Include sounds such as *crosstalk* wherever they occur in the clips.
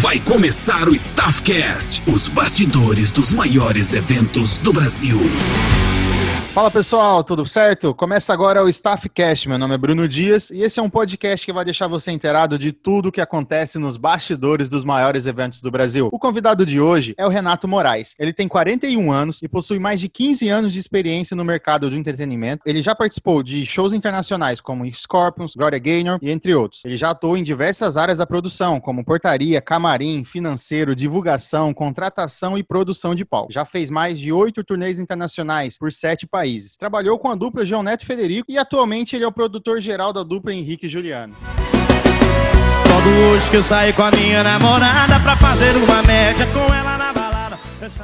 Vai começar o Staffcast, os bastidores dos maiores eventos do Brasil. Fala pessoal, tudo certo? Começa agora o Staffcast. Meu nome é Bruno Dias e esse é um podcast que vai deixar você inteirado de tudo o que acontece nos bastidores dos maiores eventos do Brasil. O convidado de hoje é o Renato Moraes. Ele tem 41 anos e possui mais de 15 anos de experiência no mercado de entretenimento. Ele já participou de shows internacionais como Scorpions, Gloria Gaynor e entre outros. Ele já atuou em diversas áreas da produção, como portaria, camarim, financeiro, divulgação, contratação e produção de palco. Já fez mais de oito turnês internacionais por sete países países. Trabalhou com a dupla João Neto e Federico e atualmente ele é o produtor geral da dupla Henrique e Juliano. Quando hoje que eu saí com a minha namorada pra fazer uma média com ela na balada.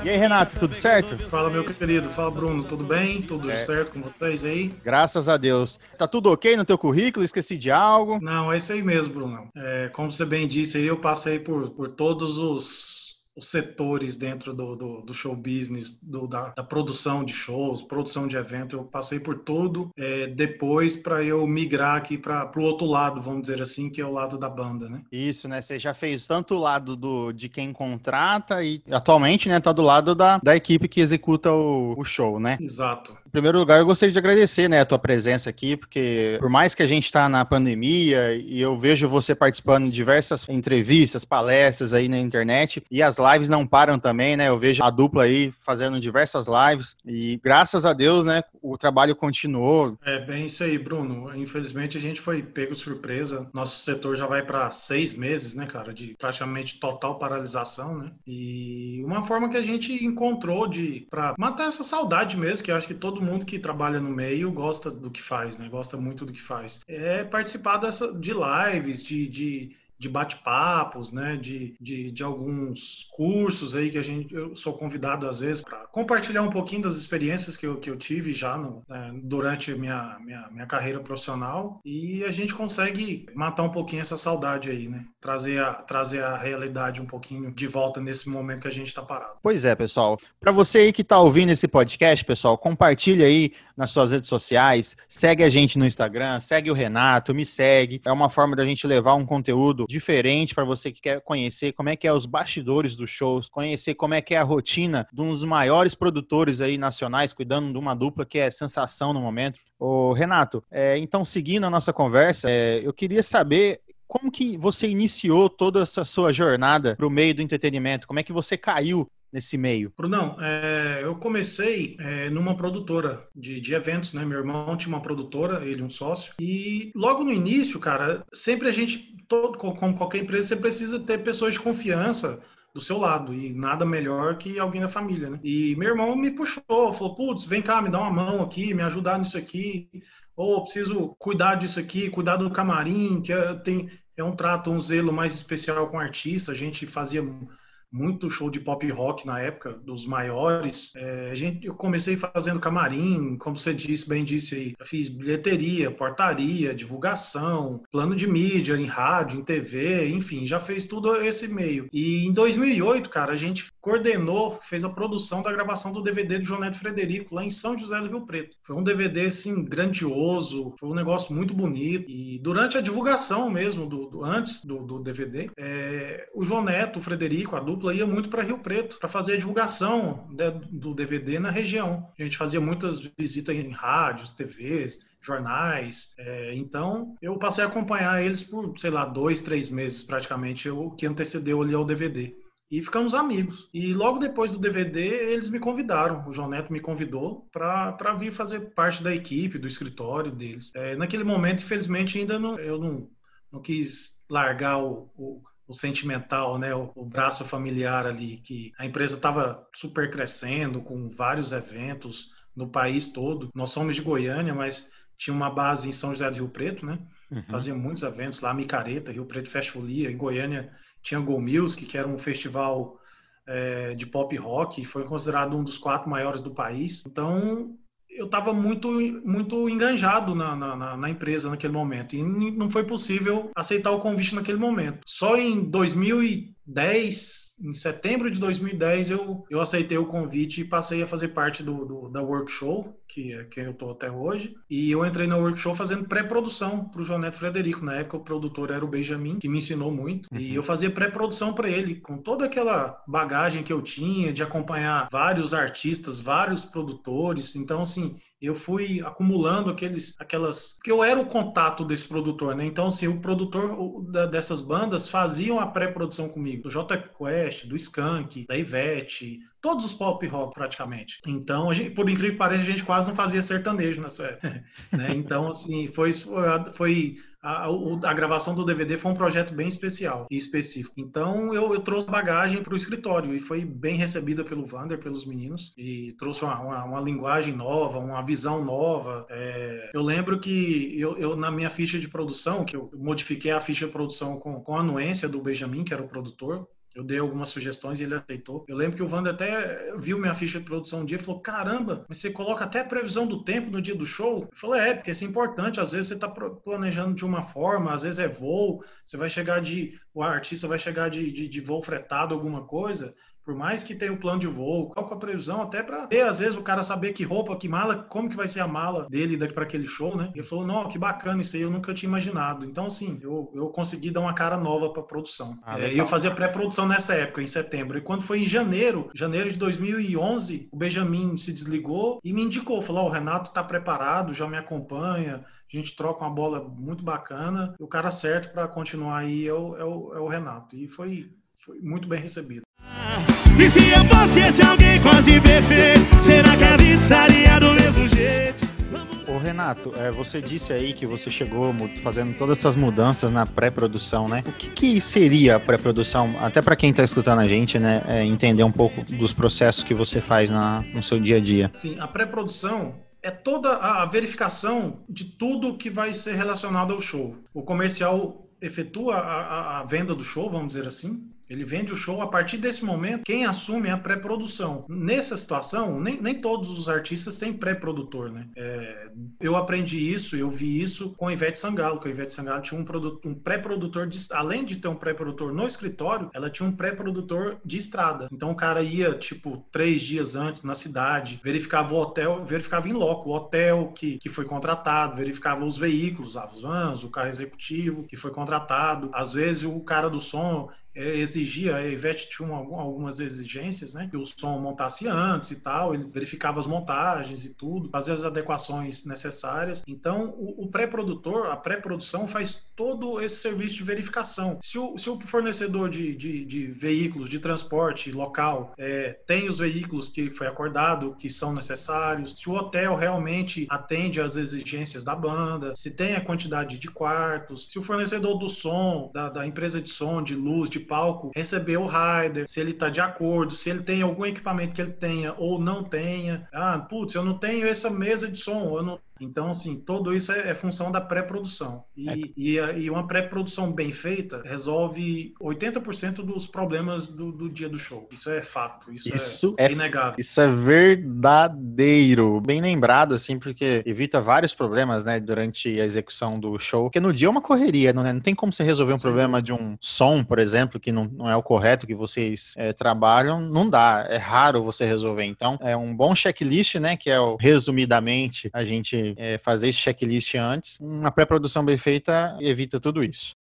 E aí, Renato, tudo certo? Fala, meu querido. Fala, Bruno. Tudo bem? Tudo certo, certo com vocês aí? Graças a Deus. Tá tudo ok no teu currículo? Esqueci de algo? Não, é isso aí mesmo, Bruno. É, como você bem disse aí, eu passei por, por todos os os setores dentro do, do, do show business, do, da, da, produção de shows, produção de evento. Eu passei por tudo é, depois para eu migrar aqui para o outro lado, vamos dizer assim, que é o lado da banda, né? Isso, né? Você já fez tanto o lado do, de quem contrata e atualmente, né, tá do lado da, da equipe que executa o, o show, né? Exato. Em primeiro lugar, eu gostaria de agradecer, né, a tua presença aqui, porque por mais que a gente está na pandemia e eu vejo você participando de diversas entrevistas, palestras aí na internet e as lives não param também, né? Eu vejo a dupla aí fazendo diversas lives e graças a Deus, né, o trabalho continuou. É bem isso aí, Bruno. Infelizmente a gente foi pego surpresa. Nosso setor já vai para seis meses, né, cara, de praticamente total paralisação, né? E uma forma que a gente encontrou de para matar essa saudade mesmo, que eu acho que todo mundo que trabalha no meio gosta do que faz, né? Gosta muito do que faz. É participar dessa de lives, de, de de bate-papos, né, de, de, de, alguns cursos aí que a gente, eu sou convidado às vezes para compartilhar um pouquinho das experiências que eu, que eu tive já no, né, durante minha, minha, minha carreira profissional e a gente consegue matar um pouquinho essa saudade aí, né, trazer a, trazer a realidade um pouquinho de volta nesse momento que a gente está parado. Pois é, pessoal. Para você aí que está ouvindo esse podcast, pessoal, compartilha aí nas suas redes sociais, segue a gente no Instagram, segue o Renato, me segue. É uma forma da gente levar um conteúdo diferente para você que quer conhecer como é que é os bastidores dos shows, conhecer como é que é a rotina de um dos maiores produtores aí nacionais, cuidando de uma dupla que é sensação no momento. Ô, Renato, é, então seguindo a nossa conversa, é, eu queria saber como que você iniciou toda essa sua jornada para o meio do entretenimento? Como é que você caiu nesse meio? Brunão, é, eu comecei é, numa produtora de, de, eventos, né? Meu irmão tinha uma produtora, ele um sócio, e logo no início, cara, sempre a gente, todo, como qualquer empresa, você precisa ter pessoas de confiança do seu lado e nada melhor que alguém da família, né? E meu irmão me puxou, falou, putz, vem cá, me dá uma mão aqui, me ajudar nisso aqui, ou preciso cuidar disso aqui, cuidar do camarim, que é, tem, é um trato, um zelo mais especial com o artista, a gente fazia muito show de pop rock na época, dos maiores. É, gente, eu comecei fazendo camarim, como você disse, bem disse aí. Eu fiz bilheteria, portaria, divulgação, plano de mídia em rádio, em TV, enfim, já fez tudo esse meio. E em 2008, cara, a gente coordenou, fez a produção da gravação do DVD do João Neto Frederico, lá em São José do Rio Preto. Foi um DVD, assim, grandioso, foi um negócio muito bonito. E durante a divulgação mesmo, do, do antes do, do DVD, é, o Neto, o Frederico, a dupla, ia muito para Rio Preto para fazer a divulgação de, do DVD na região. A gente fazia muitas visitas em rádios, TVs, jornais. É, então, eu passei a acompanhar eles por, sei lá, dois, três meses praticamente, o que antecedeu ali ao DVD. E ficamos amigos. E logo depois do DVD, eles me convidaram. O João Neto me convidou para vir fazer parte da equipe, do escritório deles. É, naquele momento, infelizmente, ainda não, eu não, não quis largar o, o o sentimental, né, o, o, braço familiar ali, que a empresa estava super crescendo, com vários eventos no país todo. Nós somos de Goiânia, mas tinha uma base em São José do Rio Preto, né? Uhum. Fazia muitos eventos lá, Micareta, Rio Preto Festivalia, em Goiânia tinha Go Music, que era um festival é, de pop rock, foi considerado um dos quatro maiores do país. Então, eu estava muito, muito enganjado na, na, na, empresa naquele momento e não foi possível aceitar o convite naquele momento. Só em 2000 2010, em setembro de 2010, eu, eu aceitei o convite e passei a fazer parte do, do da Workshow, que é quem eu estou até hoje. E eu entrei na Workshow fazendo pré-produção para o João Neto Frederico. Na época, o produtor era o Benjamin, que me ensinou muito. Uhum. E eu fazia pré-produção para ele, com toda aquela bagagem que eu tinha de acompanhar vários artistas, vários produtores. Então, assim, eu fui acumulando aqueles, aquelas. Porque eu era o contato desse produtor, né? Então, assim, o produtor dessas bandas faziam a pré-produção comigo, do J Quest, do Skank, da Ivete, todos os pop rock praticamente. Então, gente, por incrível que pareça, a gente quase não fazia sertanejo nessa época. *laughs* né? Então, assim, foi, foi a, a, gravação do DVD foi um projeto bem especial e específico. Então eu, eu trouxe bagagem para o escritório e foi bem recebida pelo Vander, pelos meninos, e trouxe uma, uma, uma linguagem nova, uma visão nova. É, eu lembro que eu, eu, na minha ficha de produção, que eu modifiquei a ficha de produção com, com a anuência do Benjamin, que era o produtor, eu dei algumas sugestões e ele aceitou. Eu lembro que o Wander até viu minha ficha de produção um dia e falou: Caramba, mas você coloca até a previsão do tempo no dia do show? Eu falei: É, porque isso é importante. Às vezes você está planejando de uma forma, às vezes é voo, você vai chegar de. O artista vai chegar de, de, de voo fretado, alguma coisa. Por mais que tenha o plano de voo, qual é a previsão, até para ter, às vezes, o cara saber que roupa, que mala, como que vai ser a mala dele daqui para aquele show, né? Ele falou, não, que bacana, isso aí eu nunca tinha imaginado. Então, assim, eu, eu consegui dar uma cara nova para produção. Ah, é, eu fazia pré-produção nessa época, em setembro. E quando foi em janeiro, janeiro de 2011, o Benjamin se desligou e me indicou, falou, oh, o Renato tá preparado, já me acompanha, a gente troca uma bola muito bacana. O cara certo para continuar aí é o, é, o, é o Renato. E foi, foi muito bem recebido. E se eu fosse esse alguém quase perfeito, será que a vida estaria do mesmo jeito? Ô Renato, é, você disse aí que você chegou fazendo todas essas mudanças na pré-produção, né? O que, que seria a pré-produção? Até para quem está escutando a gente, né? É, entender um pouco dos processos que você faz na, no seu dia a dia. Sim, a pré-produção é toda a verificação de tudo que vai ser relacionado ao show. O comercial efetua a, a, a venda do show, vamos dizer assim, ele vende o show a partir desse momento. Quem assume é a pré-produção. Nessa situação, nem, nem todos os artistas têm pré-produtor, né? É, eu aprendi isso, eu vi isso com a Ivete Sangalo, que a Ivete Sangalo tinha um, um pré-produtor, além de ter um pré-produtor no escritório, ela tinha um pré-produtor de estrada. Então o cara ia, tipo, três dias antes na cidade, verificava o hotel, verificava em loco o hotel que, que foi contratado, verificava os veículos, as vans, o carro executivo que foi contratado. Às vezes o cara do som exigia, a Ivete tinha algumas exigências, né? Que o som montasse antes e tal, ele verificava as montagens e tudo, fazia as adequações necessárias. Então, o, o pré-produtor, a pré-produção faz todo esse serviço de verificação. Se o, se o fornecedor de, de, de veículos de transporte local é, tem os veículos que foi acordado, que são necessários, se o hotel realmente atende às exigências da banda, se tem a quantidade de quartos, se o fornecedor do som, da, da empresa de som, de luz, de palco receber o rider, se ele está de acordo, se ele tem algum equipamento que ele tenha ou não tenha. Ah, putz, eu não tenho essa mesa de som, eu não então, assim, tudo isso é, é função da pré-produção. E, é. e, e, uma pré-produção bem feita resolve 80% dos problemas do, do, dia do show. Isso é fato. Isso, isso é, é inegável. Isso é verdadeiro. Bem lembrado, assim, porque evita vários problemas, né, durante a execução do show. Porque no dia é uma correria, não, é? não tem como você resolver um Sim. problema de um som, por exemplo, que não, não é o correto que vocês é, trabalham. Não dá. É raro você resolver. Então, é um bom checklist, né, que é o resumidamente a gente é, fazer esse checklist antes. Uma pré-produção bem feita evita tudo isso.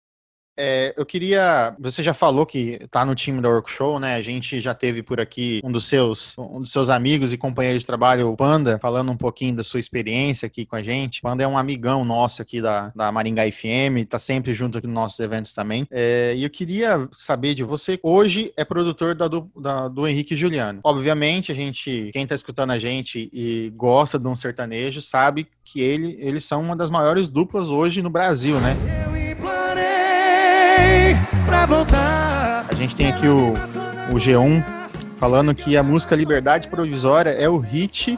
É, eu queria. Você já falou que está no time da Workshow, né? A gente já teve por aqui um dos seus, um dos seus amigos e companheiros de trabalho, o Panda, falando um pouquinho da sua experiência aqui com a gente. O Panda é um amigão nosso aqui da, da Maringá FM, está sempre junto aqui nos nossos eventos também. É, e eu queria saber de você. Hoje é produtor da, do, da, do Henrique Juliano. Obviamente, a gente, quem está escutando a gente e gosta de um sertanejo, sabe que ele, eles são uma das maiores duplas hoje no Brasil, né? Pra voltar. A gente tem aqui o, o G1 falando que a música Liberdade Provisória é o hit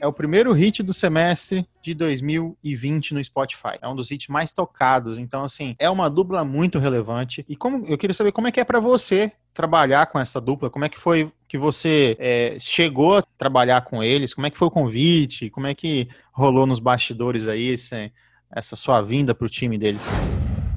é o primeiro hit do semestre de 2020 no Spotify. É um dos hits mais tocados. Então, assim, é uma dupla muito relevante. E como eu queria saber como é que é para você trabalhar com essa dupla. Como é que foi que você é, chegou a trabalhar com eles? Como é que foi o convite? Como é que rolou nos bastidores aí esse, essa sua vinda para o time deles?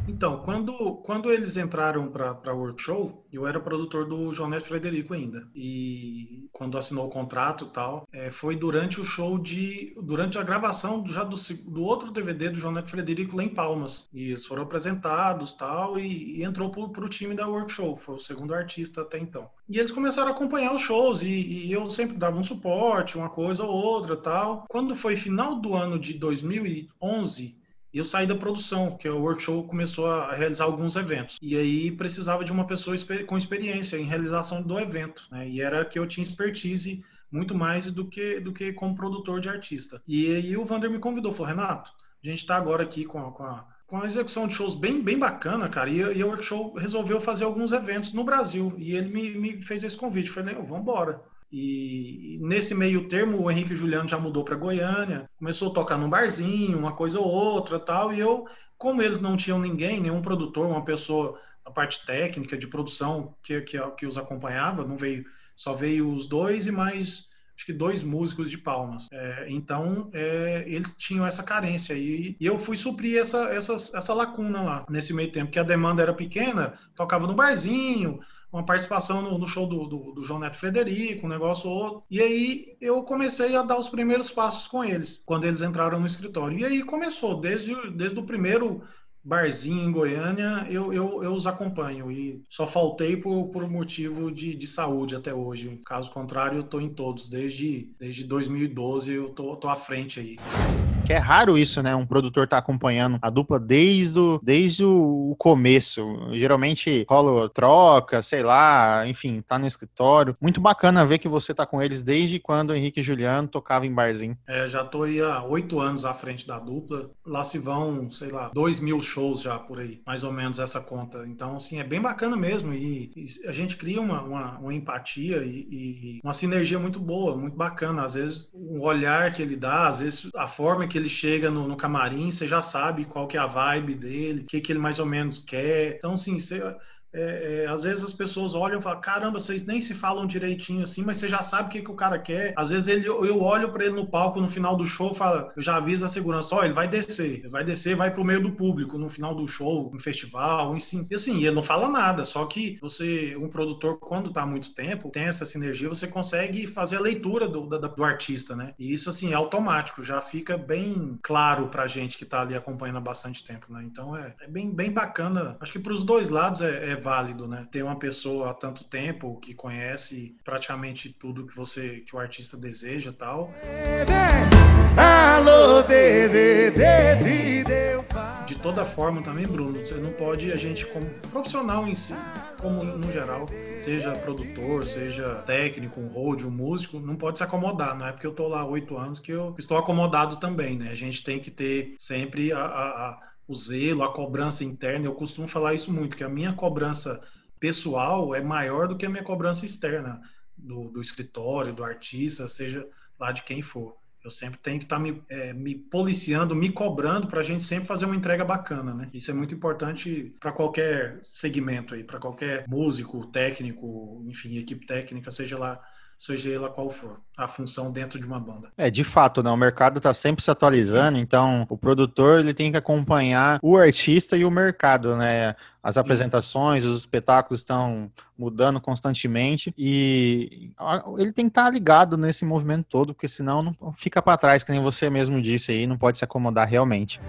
Então, quando, quando eles entraram para Workshow, eu era produtor do João Neto Frederico ainda. E quando assinou o contrato e tal, é, foi durante o show de. durante a gravação já do, do outro DVD do João Neto Frederico lá em Palmas. E eles foram apresentados tal, e, e entrou para o time da Workshow. Foi o segundo artista até então. E eles começaram a acompanhar os shows, e, e eu sempre dava um suporte, uma coisa ou outra tal. Quando foi final do ano de 2011, e eu saí da produção, que o workshop começou a realizar alguns eventos. E aí precisava de uma pessoa com experiência em realização do evento. Né? E era que eu tinha expertise muito mais do que, do que como produtor de artista. E aí o Vander me convidou, falou, Renato, a gente está agora aqui com a, com a, com execução de shows bem, bem bacana, cara, e, e o workshop resolveu fazer alguns eventos no Brasil. E ele me, me fez esse convite. Eu falei, vamos embora. E nesse meio termo, o Henrique Juliano já mudou para Goiânia, começou a tocar num barzinho, uma coisa ou outra tal. E eu, como eles não tinham ninguém, nenhum produtor, uma pessoa a parte técnica de produção que, que, que os acompanhava, não veio, só veio os dois e mais acho que dois músicos de palmas. É, então, é, eles tinham essa carência e, eu fui suprir essa, essa, essa lacuna lá nesse meio tempo, que a demanda era pequena, tocava no barzinho, uma participação no, no show do, do, do, João Neto Frederico, um negócio ou outro. E aí eu comecei a dar os primeiros passos com eles, quando eles entraram no escritório. E aí começou, desde, desde o primeiro barzinho em Goiânia, eu, eu, eu os acompanho e só faltei por, por motivo de, de saúde até hoje. Caso contrário, eu estou em todos. Desde, desde 2012 eu tô, tô à frente aí. Que é raro isso, né? Um produtor tá acompanhando a dupla desde o, desde o começo. Geralmente rola troca, sei lá, enfim, tá no escritório. Muito bacana ver que você tá com eles desde quando o Henrique e Juliano tocava em barzinho. É, já tô aí há oito anos à frente da dupla. Lá se vão, sei lá, dois mil shows já por aí, mais ou menos essa conta. Então, assim, é bem bacana mesmo. E, e a gente cria uma, uma, uma empatia e, e, uma sinergia muito boa, muito bacana. Às vezes, o olhar que ele dá, às vezes, a forma que ele chega no, no camarim, você já sabe qual que é a vibe dele, o que, que ele mais ou menos quer. Então, assim, você é, é, às vezes as pessoas olham e falam, caramba, vocês nem se falam direitinho assim, mas você já sabe o que, que o cara quer. Às vezes ele, eu olho para ele no palco no final do show, eu já aviso a segurança, ó, ele vai descer, ele vai descer, vai pro meio do público no final do show, no festival, enfim. E assim, ele não fala nada, só que você, um produtor, quando tá há muito tempo, tem essa sinergia, você consegue fazer a leitura do, do, do artista, né? E isso, assim, é automático, já fica bem claro pra gente que tá ali acompanhando há bastante tempo, né? Então é, é bem, bem bacana. Acho que pros dois lados é, é válido, né? Ter uma pessoa há tanto tempo que conhece praticamente tudo que você, que o artista deseja, tal. De toda forma também, Bruno, você não pode a gente como profissional em si, como no geral, seja produtor, seja técnico, um road, um músico, não pode se acomodar. Não é porque eu tô lá oito anos que eu estou acomodado também, né? A gente tem que ter sempre a, a, a o zelo, a cobrança interna. Eu costumo falar isso muito, que a minha cobrança pessoal é maior do que a minha cobrança externa do, do escritório, do artista, seja lá de quem for. Eu sempre tenho que estar tá me, é, me policiando, me cobrando para a gente sempre fazer uma entrega bacana, né? Isso é muito importante para qualquer segmento aí, para qualquer músico, técnico, enfim, equipe técnica, seja lá seja ela qual for a função dentro de uma banda. É, de fato, né? O mercado está sempre se atualizando, então o produtor ele tem que acompanhar o artista e o mercado, né? As apresentações, os espetáculos estão mudando constantemente e ele tem que estar tá ligado nesse movimento todo, porque senão não fica para trás, que nem você mesmo disse aí, não pode se acomodar realmente.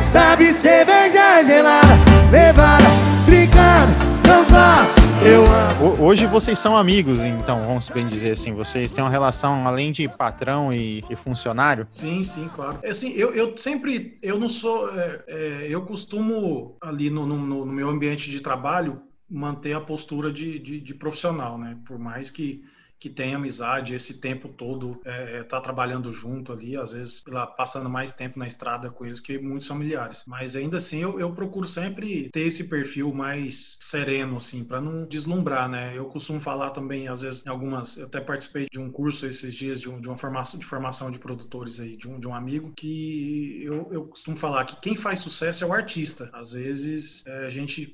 Sabe cerveja gelada, levada, trincada, não posso, eu amo. Hoje vocês são amigos, então, vamos bem dizer assim. Vocês têm uma relação além de patrão e, e funcionário? Sim, sim, claro. É assim, eu, eu sempre, eu não sou, é, é, eu costumo ali no, no, no, meu ambiente de trabalho manter a postura de, de, de profissional, né? Por mais que que tem amizade esse tempo todo, é, é, tá trabalhando junto ali, às vezes lá, passando mais tempo na estrada com eles que muitos familiares. Mas ainda assim eu, eu procuro sempre ter esse perfil mais sereno, assim, para não deslumbrar, né? Eu costumo falar também, às vezes, em algumas. Eu até participei de um curso esses dias de, um, de uma formação de formação de produtores aí, de um, de um amigo, que eu, eu costumo falar que quem faz sucesso é o artista. Às vezes é, a gente,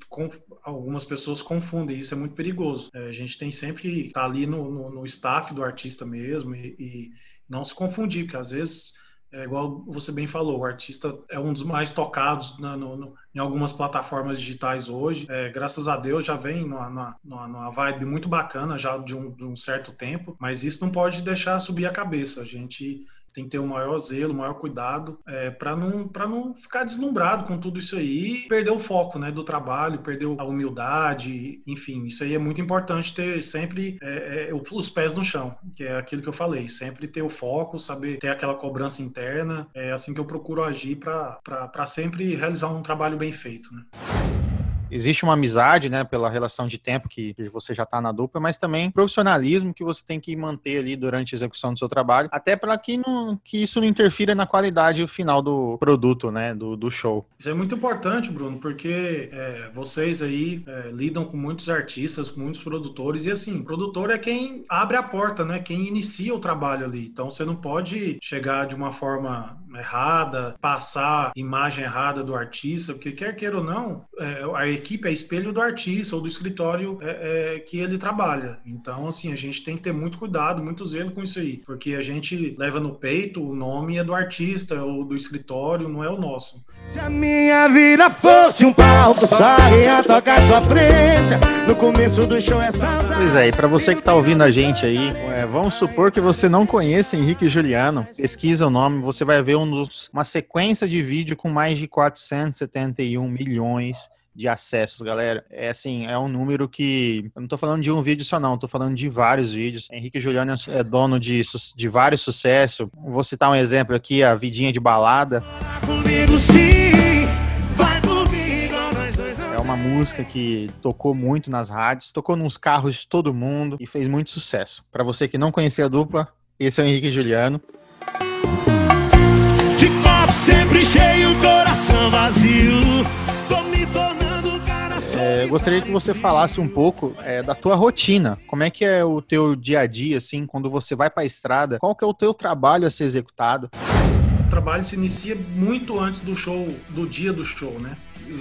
algumas pessoas confundem, isso é muito perigoso. É, a gente tem sempre que tá ali no, no no staff do artista mesmo e, e não se confundir, porque às vezes é igual você bem falou, o artista é um dos mais tocados na, no, no, em algumas plataformas digitais hoje. É, graças a Deus já vem numa, numa, numa vibe muito bacana já de um, de um certo tempo, mas isso não pode deixar subir a cabeça. A gente tem que ter o maior zelo, o maior cuidado, é, para não, não ficar deslumbrado com tudo isso aí e perder o foco né, do trabalho, perder a humildade, enfim, isso aí é muito importante ter sempre é, é, os pés no chão, que é aquilo que eu falei, sempre ter o foco, saber ter aquela cobrança interna, é assim que eu procuro agir para sempre realizar um trabalho bem feito. Né? Existe uma amizade, né, pela relação de tempo que, você já está na dupla, mas também profissionalismo que você tem que manter ali durante a execução do seu trabalho, até para que, que isso não interfira na qualidade final do produto, né, do, do show. Isso é muito importante, Bruno, porque é, vocês aí é, lidam com muitos artistas, com muitos produtores, e assim, produtor é quem abre a porta, né, quem inicia o trabalho ali. Então você não pode chegar de uma forma errada, passar imagem errada do artista, porque quer queira ou não, é, a equipe é espelho do artista ou do escritório é, é, que ele trabalha. Então, assim, a gente tem que ter muito cuidado, muito zelo com isso aí, porque a gente leva no peito o nome é do artista ou do escritório, não é o nosso. Se a minha vida fosse um palco, saia tocar sofrência. No começo do show é saudade. Pois é, e pra você que tá ouvindo a gente aí, é, vamos supor que você não conhece Henrique e Juliano. Pesquisa o nome, você vai ver um dos, uma sequência de vídeo com mais de 471 milhões de acessos, galera. É assim, é um número que. Eu não tô falando de um vídeo só, não, tô falando de vários vídeos. Henrique Juliano é dono de, de vários sucessos. Vou citar um exemplo aqui, a Vidinha de Balada. Comigo É uma música que tocou muito nas rádios, tocou nos carros de todo mundo e fez muito sucesso. Para você que não conhecia a dupla, esse é o Henrique Juliano. De copo sempre cheio, coração vazio. Eu gostaria que você falasse um pouco é, da tua rotina. Como é que é o teu dia a dia, assim, quando você vai para a estrada? Qual que é o teu trabalho a ser executado? O trabalho se inicia muito antes do show, do dia do show, né?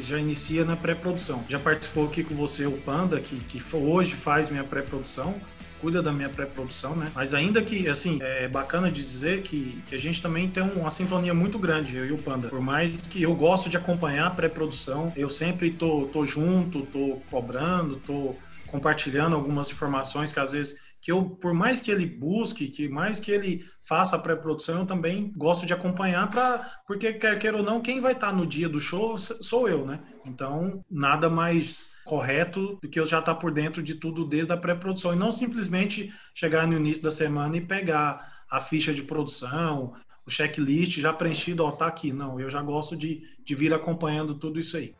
já inicia na pré-produção. Já participou aqui com você o Panda, que, que hoje faz minha pré-produção cuida da minha pré-produção, né? Mas ainda que, assim, é bacana de dizer que, que a gente também tem uma sintonia muito grande, eu e o Panda. Por mais que eu gosto de acompanhar a pré-produção, eu sempre tô, tô junto, tô cobrando, tô compartilhando algumas informações que às vezes que eu, por mais que ele busque, que mais que ele faça a pré-produção, eu também gosto de acompanhar para porque quer queira ou não, quem vai estar no dia do show sou eu, né? Então, nada mais correto do que eu já estar tá por dentro de tudo desde a pré-produção e não simplesmente chegar no início da semana e pegar a ficha de produção, o checklist já preenchido, ó, tá aqui. Não, eu já gosto de, de vir acompanhando tudo isso aí.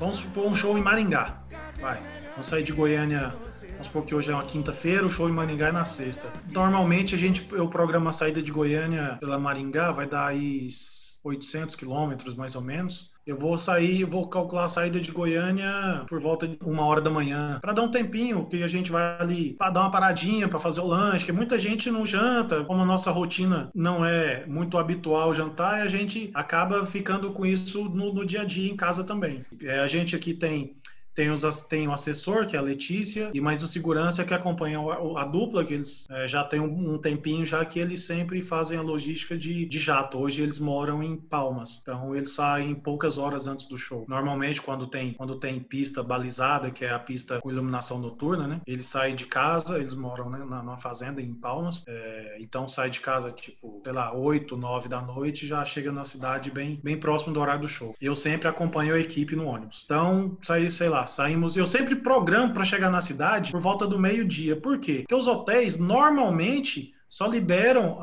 Vamos supor um show em Maringá. Vai. Vamos sair de Goiânia. Vamos supor que hoje é uma quinta-feira, o show em Maringá é na sexta. Normalmente a gente, eu programo a saída de Goiânia pela Maringá, vai dar aí 800 quilômetros mais ou menos. Eu vou sair, vou calcular a saída de Goiânia por volta de uma hora da manhã, para dar um tempinho que a gente vai ali para dar uma paradinha, para fazer o lanche, que muita gente não janta, como a nossa rotina não é muito habitual jantar, a gente acaba ficando com isso no, no dia a dia em casa também. É, a gente aqui tem tem, os, tem o assessor, que é a Letícia, e mais o segurança que acompanha a, dupla, que eles é, já tem um, um, tempinho já que eles sempre fazem a logística de, de jato. Hoje eles moram em Palmas, então eles saem poucas horas antes do show. Normalmente, quando tem, quando tem pista balizada, que é a pista com iluminação noturna, né? Eles saem de casa, eles moram né, na, numa fazenda em Palmas, é, então sai de casa tipo, sei lá, 8, 9 da noite já chega na cidade bem, bem próximo do horário do show. Eu sempre acompanho a equipe no ônibus. Então, saí, sei lá, saímos. Eu sempre programo para chegar na cidade por volta do meio-dia. Por quê? Porque os hotéis normalmente só liberam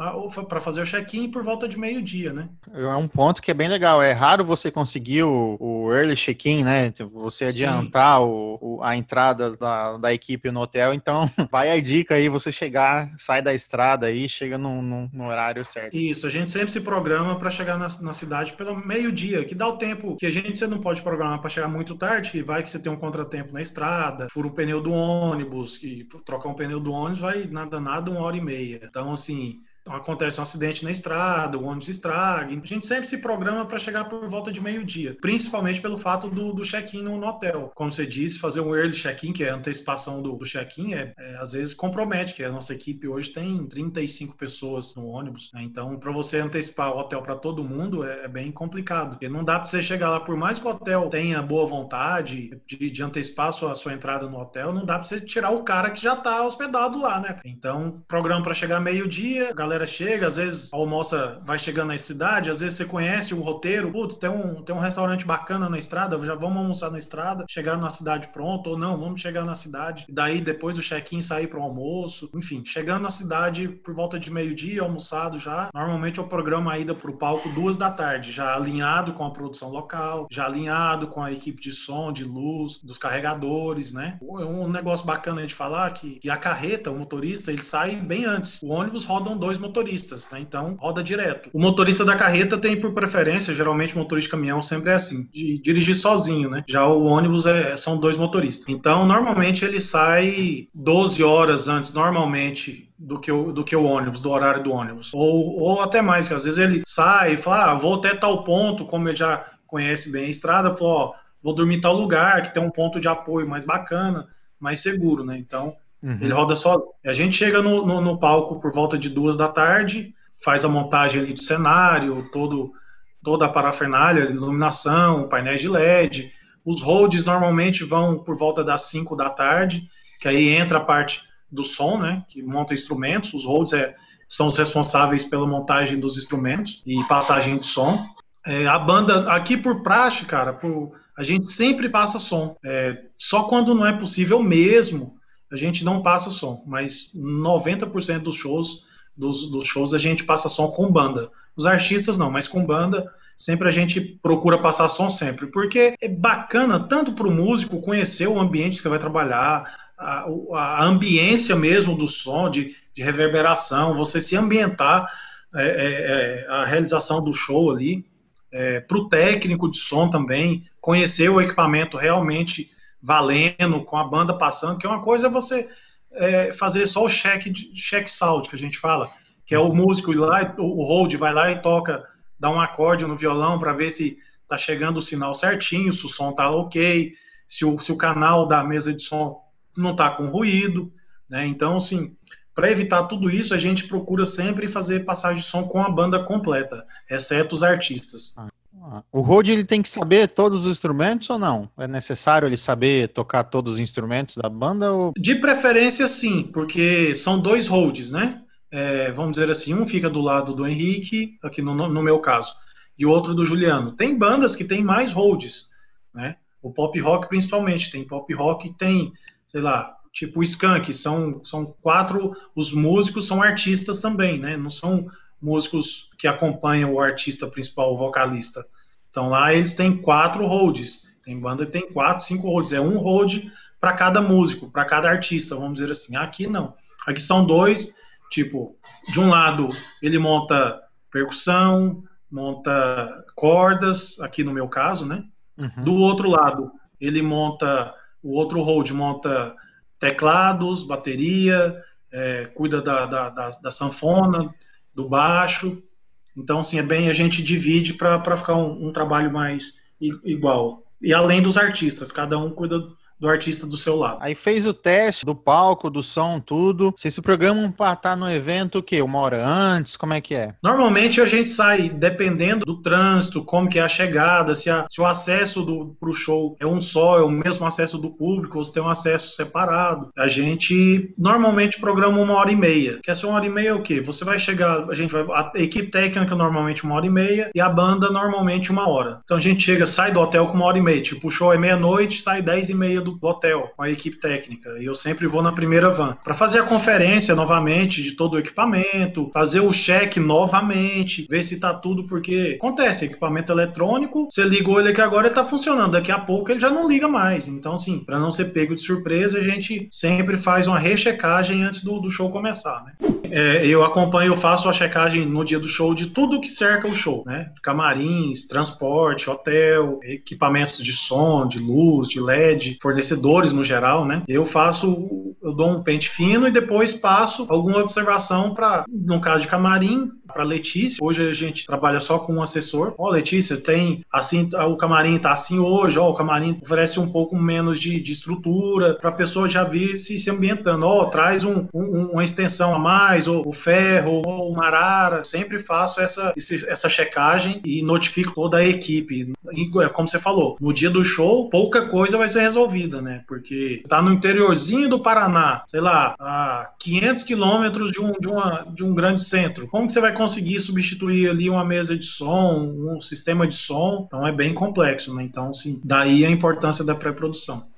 para fazer o check-in por volta de meio-dia, né? É um ponto que é bem legal. É raro você conseguir o, o early check-in, né? Você adiantar o, o, a entrada da, da, equipe no hotel. Então, *laughs* vai a dica aí, você chegar, sai da estrada aí, chega no, no, no horário certo. Isso, a gente sempre se programa para chegar na, na, cidade pelo meio-dia, que dá o tempo que a gente você não pode programar para chegar muito tarde, que vai que você tem um contratempo na estrada, fura o pneu do ônibus, que trocar um pneu do ônibus vai nada nada uma hora e meia. Então, assim, acontece um acidente na estrada, o ônibus estraga. A gente sempre se programa para chegar por volta de meio-dia, principalmente pelo fato do, do check-in no, hotel. Como você disse, fazer um early check-in, que é a antecipação do, do check-in, é, é, às vezes compromete, que a nossa equipe hoje tem 35 pessoas no ônibus. Né? Então, para você antecipar o hotel para todo mundo é, é, bem complicado. Porque não dá para você chegar lá, por mais que o hotel tenha boa vontade de, de antecipar a sua, a sua entrada no hotel, não dá para você tirar o cara que já está hospedado lá, né? Então, programa para chegar meio-dia, a galera chega, às vezes almoça, vai chegando na cidade, às vezes você conhece o roteiro, putz, tem um, tem um restaurante bacana na estrada, já vamos almoçar na estrada, chegar na cidade pronto, ou não, vamos chegar na cidade, daí depois do check-in sair para o almoço, enfim, chegando na cidade por volta de meio-dia, almoçado já, normalmente eu programo a ida para o palco duas da tarde, já alinhado com a produção local, já alinhado com a equipe de som, de luz, dos carregadores, né? Um negócio bacana de falar que, que a carreta, o motorista, ele sai bem antes. O ônibus rodam dois motoristas, né? Então roda direto. O motorista da carreta tem por preferência, geralmente motorista de caminhão sempre é assim, de dirigir sozinho, né? Já o ônibus é, são dois motoristas. Então normalmente ele sai 12 horas antes, normalmente do que, o, do que o ônibus, do horário do ônibus. Ou, ou até mais, que às vezes ele sai e fala, ah, vou até tal ponto, como ele já conhece bem a estrada, falou, ó, vou dormir em tal lugar, que tem um ponto de apoio mais bacana, mais seguro, né? Então, uhum. ele roda só. A gente chega no, no, no, palco por volta de duas da tarde, faz a montagem ali do cenário, todo, toda a parafernália, iluminação, painéis de LED. Os holds normalmente vão por volta das 5 da tarde, que aí entra a parte do som, né, que monta instrumentos. Os holds é, são os responsáveis pela montagem dos instrumentos e passagem de som. É, a banda, aqui por praxe, cara, por, a gente sempre passa som. É, só quando não é possível mesmo, a gente não passa som. Mas 90% dos shows, dos, dos shows a gente passa som com banda. Os artistas não, mas com banda sempre a gente procura passar som sempre, porque é bacana tanto para o músico conhecer o ambiente que você vai trabalhar, a, a ambiência mesmo do som, de, de reverberação, você se ambientar é, é, é a realização do show ali, é, para o técnico de som também, conhecer o equipamento realmente valendo, com a banda passando, que é uma coisa é você é, fazer só o check, check sound, que a gente fala, que é o músico ir lá, o hold vai lá e toca, dá um acorde no violão para ver se tá chegando o sinal certinho, se o som tá ok, se o, se o canal da mesa de som não está com ruído, né? Então, assim, para evitar tudo isso, a gente procura sempre fazer passagem de som com a banda completa, exceto os artistas. Ah, o Rod ele tem que saber todos os instrumentos ou não? É necessário ele saber tocar todos os instrumentos da banda? Ou... De preferência, sim, porque são dois Rhodes, né? É, vamos dizer assim, um fica do lado do Henrique, aqui no, no meu caso, e o outro do Juliano. Tem bandas que tem mais Rhodes, né? O pop rock principalmente, tem pop rock tem sei lá, tipo o Skank, são, são quatro, os músicos são artistas também, né? Não são músicos que acompanham o artista principal, o vocalista. Então lá eles têm quatro holds, tem banda que tem quatro, cinco holds, é um hold para cada músico, para cada artista, vamos dizer assim. Aqui não, aqui são dois, tipo, de um lado ele monta percussão, monta cordas, aqui no meu caso, né? Uhum. Do outro lado ele monta o outro hold monta teclados, bateria, é, cuida da, da, da, da, sanfona, do baixo. Então, assim, é bem, a gente divide para ficar um, um, trabalho mais igual. E além dos artistas, cada um cuida do artista do seu lado. Aí fez o teste do palco, do som, tudo. Vocês se programam para estar no evento o quê? Uma hora antes? Como é que é? Normalmente a gente sai dependendo do trânsito, como que é a chegada, se, a, se o acesso do, pro show é um só, é o mesmo acesso do público, ou se tem um acesso separado. A gente normalmente programa uma hora e meia. Que essa uma hora e meia é o quê? Você vai chegar, a gente vai. A equipe técnica normalmente uma hora e meia e a banda normalmente uma hora. Então a gente chega, sai do hotel com uma hora e meia. Tipo, o show é meia-noite, sai dez e meia do do hotel com a equipe técnica. E eu sempre vou na primeira van para fazer a conferência novamente de todo o equipamento, fazer o check novamente, ver se tá tudo, porque acontece, equipamento eletrônico, você ligou ele aqui agora, ele tá funcionando, daqui a pouco ele já não liga mais. Então, assim, para não ser pego de surpresa, a gente sempre faz uma rechecagem antes do, do show começar, né? É, eu acompanho, eu faço a checagem no dia do show de tudo que cerca o show, né? Camarins, transporte, hotel, equipamentos de som, de luz, de LED, fornecedores no geral, né? Eu faço, eu dou um pente fino e depois passo alguma observação para, no caso de camarim, para Letícia. Hoje a gente trabalha só com um assessor. Ó, oh, Letícia, tem assim, o camarim tá assim hoje, ó, oh, o camarim oferece um pouco menos de, de estrutura para a pessoa já vir se, se ambientando. Ó, oh, traz um, um, uma extensão a mais, ou o ferro, ou uma arara. Sempre faço essa, essa checagem e notifico toda a equipe. E, é como você falou, no dia do show, pouca coisa vai ser resolvida, né? Porque tá no interiorzinho do Paraná, sei lá, a 500 quilômetros de um, de, uma, de um grande centro. Como que você vai conseguir substituir ali uma mesa de som, um sistema de som, então é bem complexo, né? Então, sim, daí a importância da pré-produção.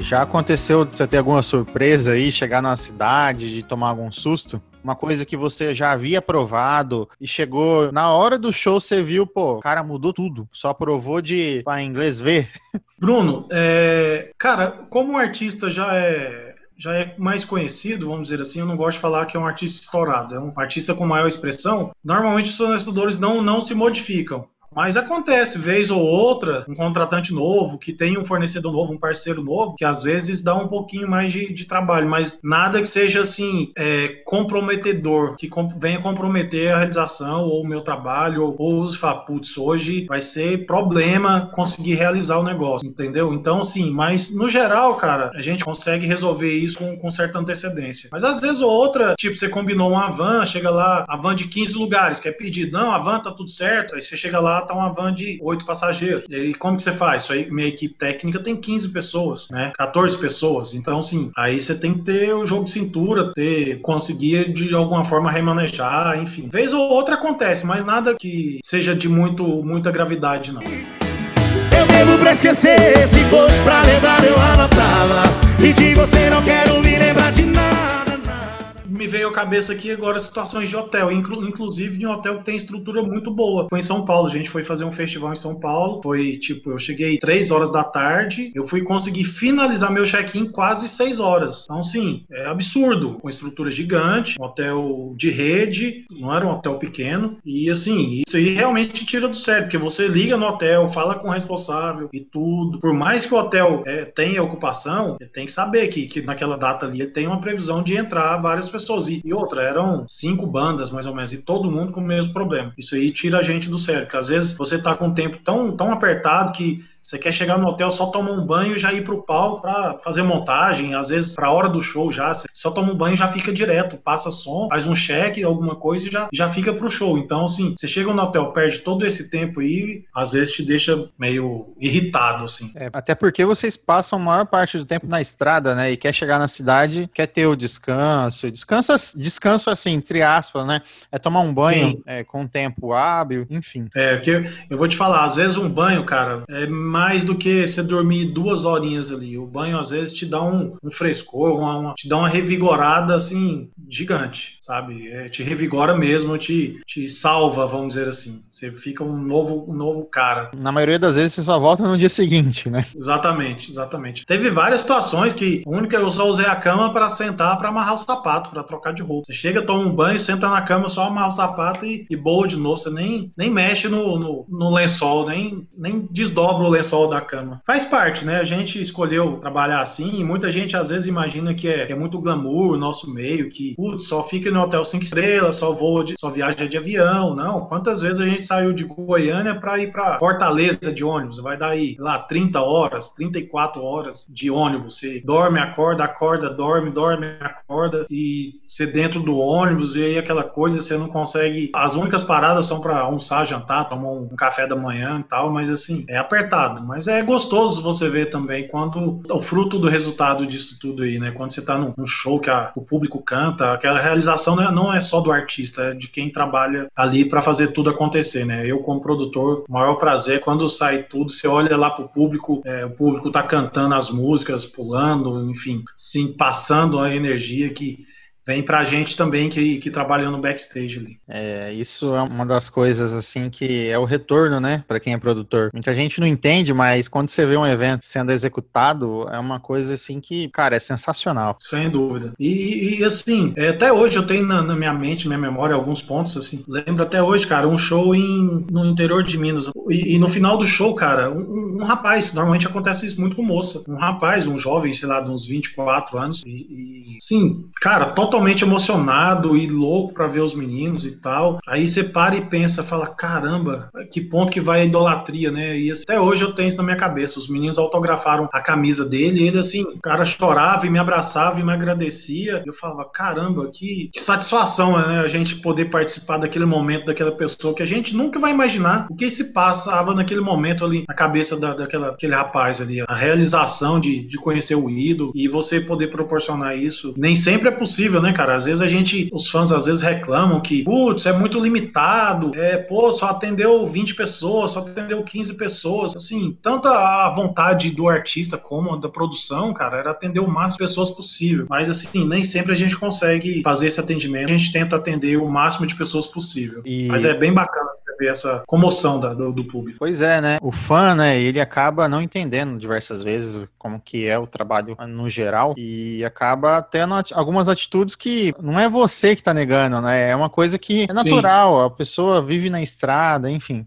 Já aconteceu de você ter alguma surpresa aí, chegar numa cidade, de tomar algum susto? Uma coisa que você já havia provado e chegou na hora do show, você viu, pô, o cara mudou tudo, só provou de para inglês ver. *laughs* Bruno, é, cara, como o artista já é já é mais conhecido, vamos dizer assim, eu não gosto de falar que é um artista estourado, é um artista com maior expressão, normalmente os fornecedores não, não se modificam. Mas acontece, vez ou outra, um contratante novo, que tem um fornecedor novo, um parceiro novo, que às vezes dá um pouquinho mais de, de trabalho, mas nada que seja assim, é, comprometedor, que venha comprometer a realização ou o meu trabalho, ou, ou os putz, hoje vai ser problema conseguir realizar o negócio, entendeu? Então, sim, mas no geral, cara, a gente consegue resolver isso com, com certa antecedência. Mas às vezes ou outra, tipo, você combinou uma van, chega lá, a van de 15 lugares, que é pedido, não, a van tá tudo certo, aí você chega lá, tá uma van de oito passageiros. E como que você faz? Isso aí, minha equipe técnica tem 15 pessoas, né? 14 pessoas. Então, assim, aí você tem que ter o jogo de cintura, ter, conseguir de alguma forma remanejar, enfim. Vez ou outra acontece, mas nada que seja de muito, muita gravidade, não. Eu bebo pra esquecer, se fosse pra lembrar eu anotava. E de você não quero me lembrar de nada me veio à cabeça aqui agora situações de hotel, inclu, inclusive de um hotel que tem estrutura muito boa. Foi em São Paulo, a gente foi fazer um festival em São Paulo. Foi tipo, eu cheguei 3 horas da tarde, eu fui conseguir finalizar meu check-in quase 6 horas. Então, sim, é absurdo. Com estrutura gigante, um hotel de rede, não era um hotel pequeno. E assim, isso aí realmente tira do sério, porque você liga no hotel, fala com o responsável e tudo. Por mais que o hotel é, tenha ocupação, tem que saber que, que naquela data ali tem uma previsão de entrar várias pessoas pessoas. E, e, outra, eram cinco bandas, mais ou menos, e todo mundo com o mesmo problema. Isso aí tira a gente do sério, porque às vezes você tá com um tempo tão, tão apertado que você quer chegar no hotel, só tomar um banho e já ir pro palco para fazer montagem, às vezes pra hora do show já, você só toma um banho e já fica direto, passa som, faz um cheque, alguma coisa e já, já fica pro show. Então, assim, você chega no hotel, perde todo esse tempo e às vezes te deixa meio irritado, assim. É, até porque vocês passam a maior parte do tempo na estrada, né, e quer chegar na cidade, quer ter o descanso, descanso, descanso assim, entre aspas, né, é tomar um banho é, com tempo hábil, enfim. É, porque eu vou te falar, às vezes um banho, cara, é mais do que você dormir duas horinhas ali. O banho às vezes te dá um, um frescor, uma, uma, te dá uma revigorada assim gigante, sabe? É, te revigora mesmo, te, te salva, vamos dizer assim. Você fica um novo, um novo cara. Na maioria das vezes você só volta no dia seguinte, né? Exatamente, exatamente. Teve várias situações que a única eu só usei a cama para sentar, para amarrar o sapato, para trocar de roupa. Você chega, toma um banho, senta na cama, só amarra o sapato e, e boa de novo. Você nem, nem mexe no, no, no lençol, nem, nem desdobra o lençol lençol da cama. Faz parte, né? A gente escolheu trabalhar assim e muita gente às vezes imagina que é, é muito glamour o nosso meio, que putz, só fica no hotel cinco estrelas, só voa, de, só viaja de avião. Não, quantas vezes a gente saiu de Goiânia para ir para Fortaleza de ônibus? Vai dar aí lá 30 horas, 34 horas de ônibus. Você dorme, acorda, acorda, dorme, dorme, acorda e você dentro do ônibus e aí aquela coisa você não consegue. As únicas paradas são para almoçar, jantar, tomar um café da manhã e tal, mas assim, é apertado mas é gostoso você ver também quando o fruto do resultado disso tudo aí, né? Quando você está num, show que a, o público canta, aquela realização não é, não é só do artista, é de quem trabalha ali para fazer tudo acontecer, né? Eu, como produtor, o maior prazer é quando sai tudo, você olha lá pro público, é, o público tá cantando as músicas, pulando, enfim, sim, passando a energia que vem pra gente também que, que trabalha no backstage ali. É, isso é uma das coisas, assim, que é o retorno, né, para quem é produtor. Muita gente não entende, mas quando você vê um evento sendo executado, é uma coisa, assim, que, cara, é sensacional. Sem dúvida. E, e assim, é, até hoje eu tenho na, na, minha mente, minha memória, alguns pontos, assim. Lembro até hoje, cara, um show em, no interior de Minas. E, e no final do show, cara, um, um, rapaz, normalmente acontece isso muito com moça, um rapaz, um jovem, sei lá, de uns 24 anos, e, e sim, cara, totalmente emocionado e louco para ver os meninos e tal. Aí você para e pensa, fala, caramba, que ponto que vai a idolatria, né? E assim, até hoje eu tenho isso na minha cabeça. Os meninos autografaram a camisa dele ele, assim, o cara chorava e me abraçava e me agradecia. Eu falava, caramba, que, que satisfação, né? A gente poder participar daquele momento daquela pessoa que a gente nunca vai imaginar o que se passava naquele momento ali na cabeça da, daquela, daquele rapaz ali. A realização de, de conhecer o ídolo e você poder proporcionar isso. Nem sempre é possível, né, cara? Às vezes a gente, os fãs às vezes reclamam que, putz, é muito limitado, é, pô, só atendeu 20 pessoas, só atendeu 15 pessoas. Assim, tanto a vontade do artista como da produção, cara, era atender o máximo de pessoas possível. Mas, assim, nem sempre a gente consegue fazer esse atendimento. A gente tenta atender o máximo de pessoas possível. E... Mas é bem bacana você ver essa comoção da, do, do público. Pois é, né? O fã, né, ele acaba não entendendo diversas vezes como que é o trabalho no geral e acaba tendo algumas atitudes que não é você que tá negando, né? É uma coisa que é natural, Sim. a pessoa vive na estrada, enfim.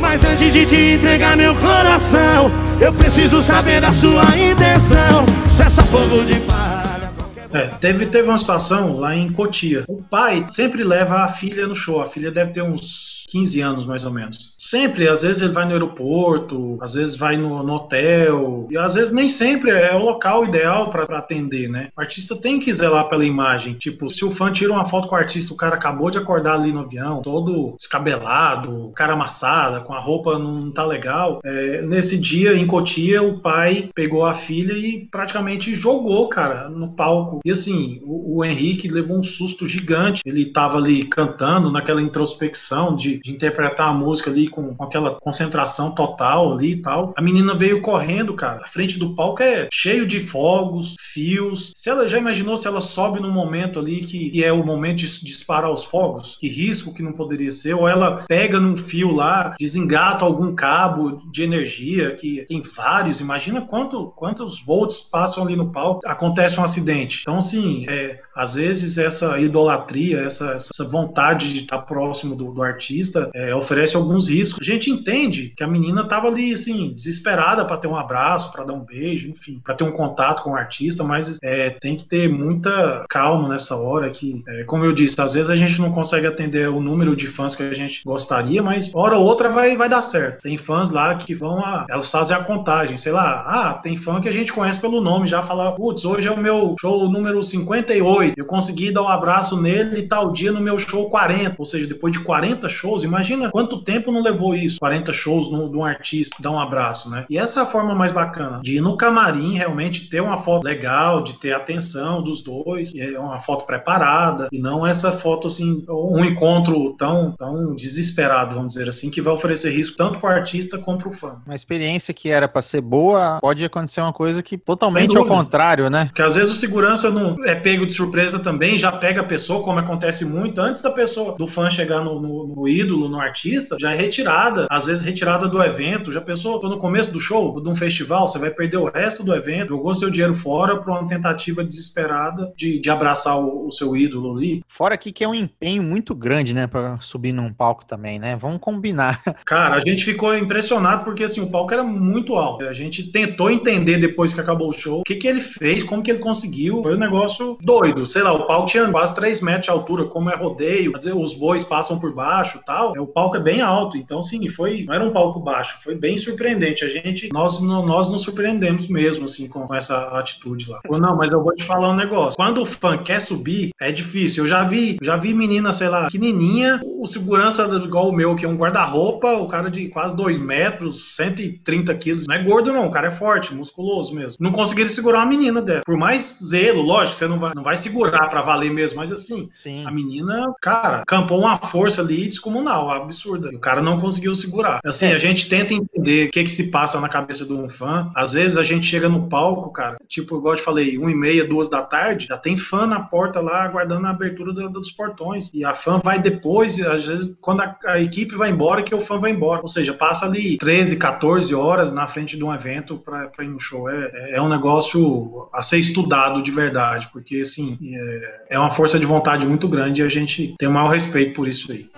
Mas antes de te entregar meu coração, eu preciso saber da sua intenção. Cessa fogo de palha. É, teve, teve uma situação lá em Cotia. O pai sempre leva a filha no show. A filha deve ter uns 15 anos mais ou menos. Sempre, às vezes ele vai no aeroporto, às vezes vai no, no hotel, e às vezes nem sempre é o local ideal para atender, né? O artista tem que zelar pela imagem. Tipo, se o fã tira uma foto com o artista, o cara acabou de acordar ali no avião, todo descabelado, cara amassada, com a roupa não tá legal. É, nesse dia, em Cotia, o pai pegou a filha e praticamente jogou, cara, no palco. E assim, o, o Henrique levou um susto gigante. Ele tava ali cantando naquela introspecção de de, interpretar a música ali com, com, aquela concentração total ali e tal. A menina veio correndo, cara. A frente do palco é cheio de fogos, fios. Se ela já imaginou se ela sobe num momento ali que, que é o momento de disparar os fogos? Que risco que não poderia ser? Ou ela pega num fio lá, desengata algum cabo de energia, que tem vários. Imagina quanto, quantos volts passam ali no palco. Acontece um acidente. Então, assim, é, às vezes essa idolatria, essa, essa vontade de estar próximo do, do artista é, oferece alguns riscos. A gente entende que a menina estava ali, assim, desesperada para ter um abraço, para dar um beijo, enfim, para ter um contato com o artista, mas é, tem que ter muita calma nessa hora que, é, como eu disse, às vezes a gente não consegue atender o número de fãs que a gente gostaria, mas hora ou outra vai, vai dar certo. Tem fãs lá que vão a, elas fazem a contagem, sei lá, ah, tem fã que a gente conhece pelo nome, já fala, putz, hoje é o meu show número 58, eu consegui dar um abraço nele tal dia no meu show 40, ou seja, depois de 40 shows, imagina quanto tempo não levou isso, 40 shows de um artista, dar um abraço, né? E essa é a forma mais bacana, de ir no camarim, realmente ter uma foto legal, de ter atenção dos dois, é uma foto preparada, e não essa foto assim, um encontro tão, tão desesperado, vamos dizer assim, que vai oferecer risco tanto para o artista como para o fã. Uma experiência que era para ser boa, pode acontecer uma coisa que totalmente ao contrário, né? Porque às vezes o segurança não é pego de surpresa também, já pega a pessoa, como acontece muito, antes da pessoa, do fã chegar no, no, no ídolo, no artista, já é retirada, às vezes retirada do evento. Já pensou, tô no começo do show, de um festival, você vai perder o resto do evento, jogou seu dinheiro fora por uma tentativa desesperada de, de abraçar o, o, seu ídolo ali. Fora aqui que é um empenho muito grande, né, para subir num palco também, né? Vamos combinar. *laughs* Cara, a gente ficou impressionado porque assim, o palco era muito alto. A gente tentou entender depois que acabou o show o que, que ele fez, como que ele conseguiu. Foi um negócio doido, sei lá, o palco tinha quase 3 metros de altura, como é rodeio, os bois passam por baixo tal. É, o palco é bem alto, então sim, foi, não era um palco baixo, foi bem surpreendente. A gente, nós, nós nos surpreendemos mesmo, assim, com essa atitude lá. Não, mas eu vou te falar um negócio. Quando o fã quer subir, é difícil. Eu já vi, já vi menina, sei lá, pequenininha, o segurança igual o meu, que é um guarda-roupa, o cara de quase 2 metros, 130 quilos. Não é gordo, não, o cara é forte, musculoso mesmo. Não conseguiram segurar uma menina dessa. Por mais zelo, lógico, você não vai, não vai segurar segurar pra valer mesmo, mas assim, Sim. a menina, cara, campou uma força ali descomunal, absurda. O cara não conseguiu segurar. Assim, a gente tenta entender o que que se passa na cabeça de um fã. Às vezes a gente chega no palco, cara, tipo, igual eu te falei, uma e meia, duas da tarde, já tem fã na porta lá, aguardando a abertura do- dos portões. E a fã vai depois, às vezes, quando a, a equipe vai embora, que o fã vai embora. Ou seja, passa ali 13, 14 horas na frente de um evento pra ir no show. É, é um negócio a ser estudado de verdade, porque, assim, é, é uma força de vontade muito grande e a gente tem o maior respeito por isso aí.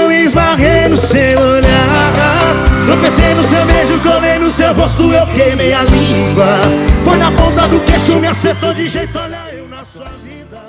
Eu esbarrei no seu olhar Tropecei no seu beijo, colei no seu rosto Eu queimei a língua. Foi na ponta do queixo, me acertou de jeito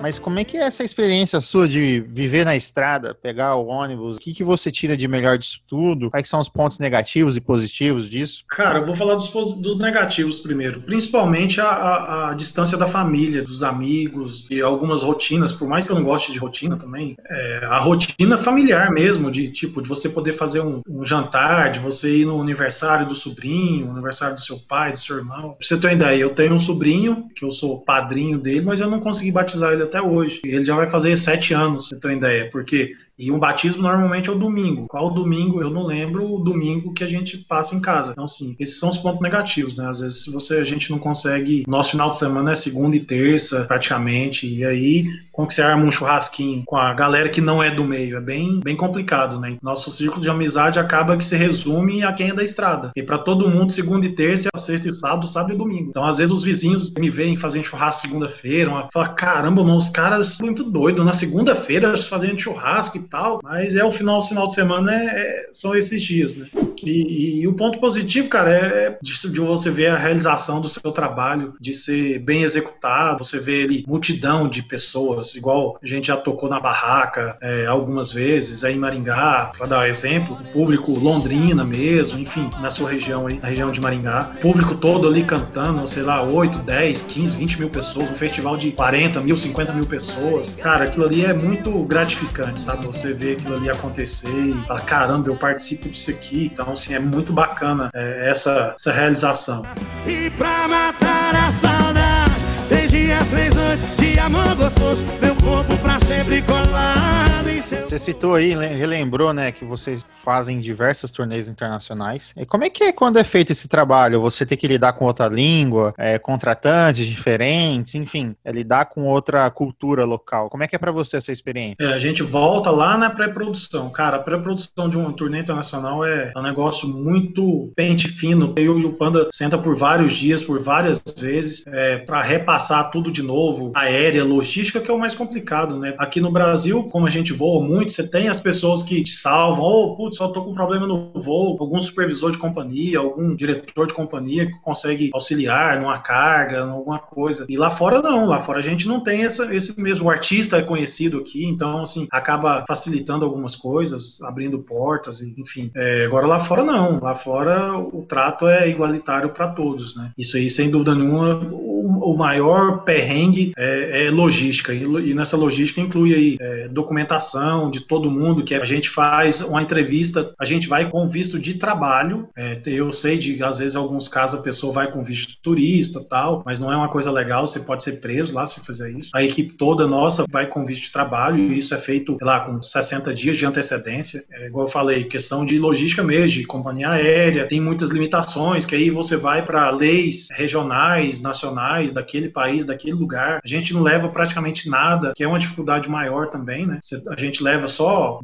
Mas como é que é essa experiência sua de viver na estrada, pegar o ônibus? O que, que você tira de melhor disso tudo? Quais são os pontos negativos e positivos disso? Cara, eu vou falar dos, dos negativos primeiro. Principalmente a, a- a distância da família, dos amigos e algumas rotinas, por mais que eu não goste de rotina também, é, a rotina familiar mesmo, de tipo, de você poder fazer um, um jantar, de você ir no aniversário do sobrinho, aniversário do seu pai, do seu irmão. Pra você ter uma ideia, eu tenho um sobrinho, que eu sou padrinho dele, mas eu não consegui batizar ele até hoje. Ele já vai fazer sete anos, você ter uma ideia, porque e um batismo normalmente é o domingo. Qual domingo? Eu não lembro o domingo que a gente passa em casa. Então, sim, esses são os pontos negativos, né? Às vezes, você a gente não consegue. Nosso final de semana é segunda e terça, praticamente. E aí, como que você arma um churrasquinho com a galera que não é do meio? É bem, bem complicado, né? Nosso círculo de amizade acaba que se resume a quem é da estrada. E para todo mundo, segunda e terça, é sexta e sábado, sábado e domingo. Então, às vezes, os vizinhos me veem fazendo churrasco segunda-feira. uma- Fala, caramba, mano, os caras são muito doidos. Na segunda-feira, fazendo churrasco tal. Mas é o final, o final de semana é- é- são esses dias, né? E, e o ponto positivo, cara, é de, de você ver a realização do seu trabalho, de ser bem executado, você vê ali multidão de pessoas, igual a gente já tocou na barraca é, algumas vezes, aí em Maringá, para dar um exemplo, público Londrina mesmo, enfim, na sua região aí, na região de Maringá, público todo ali cantando, sei lá, 8, 10, 15, 20 mil pessoas, um festival de 40 mil, 50 mil pessoas. Cara, aquilo ali é muito gratificante, sabe? Você vê aquilo ali acontecer e falar, caramba, eu participo disso aqui. Então, assim, é muito bacana é, essa, essa realização. E pra matar a saudade Desde as três noites de amor gostoso Meu corpo pra sempre seu Você citou aí, le- relembrou, né, que vocês fazem diversas turnês internacionais. E como é que é quando é feito esse trabalho? Você tem que lidar com outra língua, é, contratantes diferentes, enfim, é lidar com outra cultura local. Como é que é pra você essa experiência? É, a gente volta lá na pré-produção. Cara, a pré-produção de uma turnê internacional é um negócio muito pente fino. Eu e o Panda senta por vários dias, por várias vezes, é, para repassar tudo de novo. Aérea, logística, que é o mais complicado, né? Aqui no Brasil, como a gente voa muito, você tem as pessoas que te salvam. Ou, putz, só tô com problema no voo. Algum supervisor de companhia, algum diretor de companhia que consegue auxiliar numa carga, em alguma coisa. E lá fora não. Lá fora a gente não tem essa, esse mesmo. O artista é conhecido aqui, então, assim, acaba facilitando algumas coisas, abrindo portas, enfim. É, agora lá fora não. Lá fora o trato é igualitário para todos, né? Isso aí, sem dúvida nenhuma, o, o maior perrengue é, é logística. E, e nessa logística inclui aí é, documentação de todo mundo, que a gente faz uma entrevista, a gente vai com visto de trabalho. É, eu sei de, às vezes, em alguns casos a pessoa vai com visto turista tal, mas não é uma coisa legal, você pode ser preso lá se fizer isso. A equipe toda nossa vai com visto de trabalho e isso é feito, lá, com 60 dias de antecedência. É, igual eu falei, questão de logística mesmo, de companhia aérea, tem muitas limitações, que aí você vai para leis regionais, nacionais, daquele país, daquele lugar. A gente não leva praticamente nada, que é uma dificuldade maior também, né? A gente leva só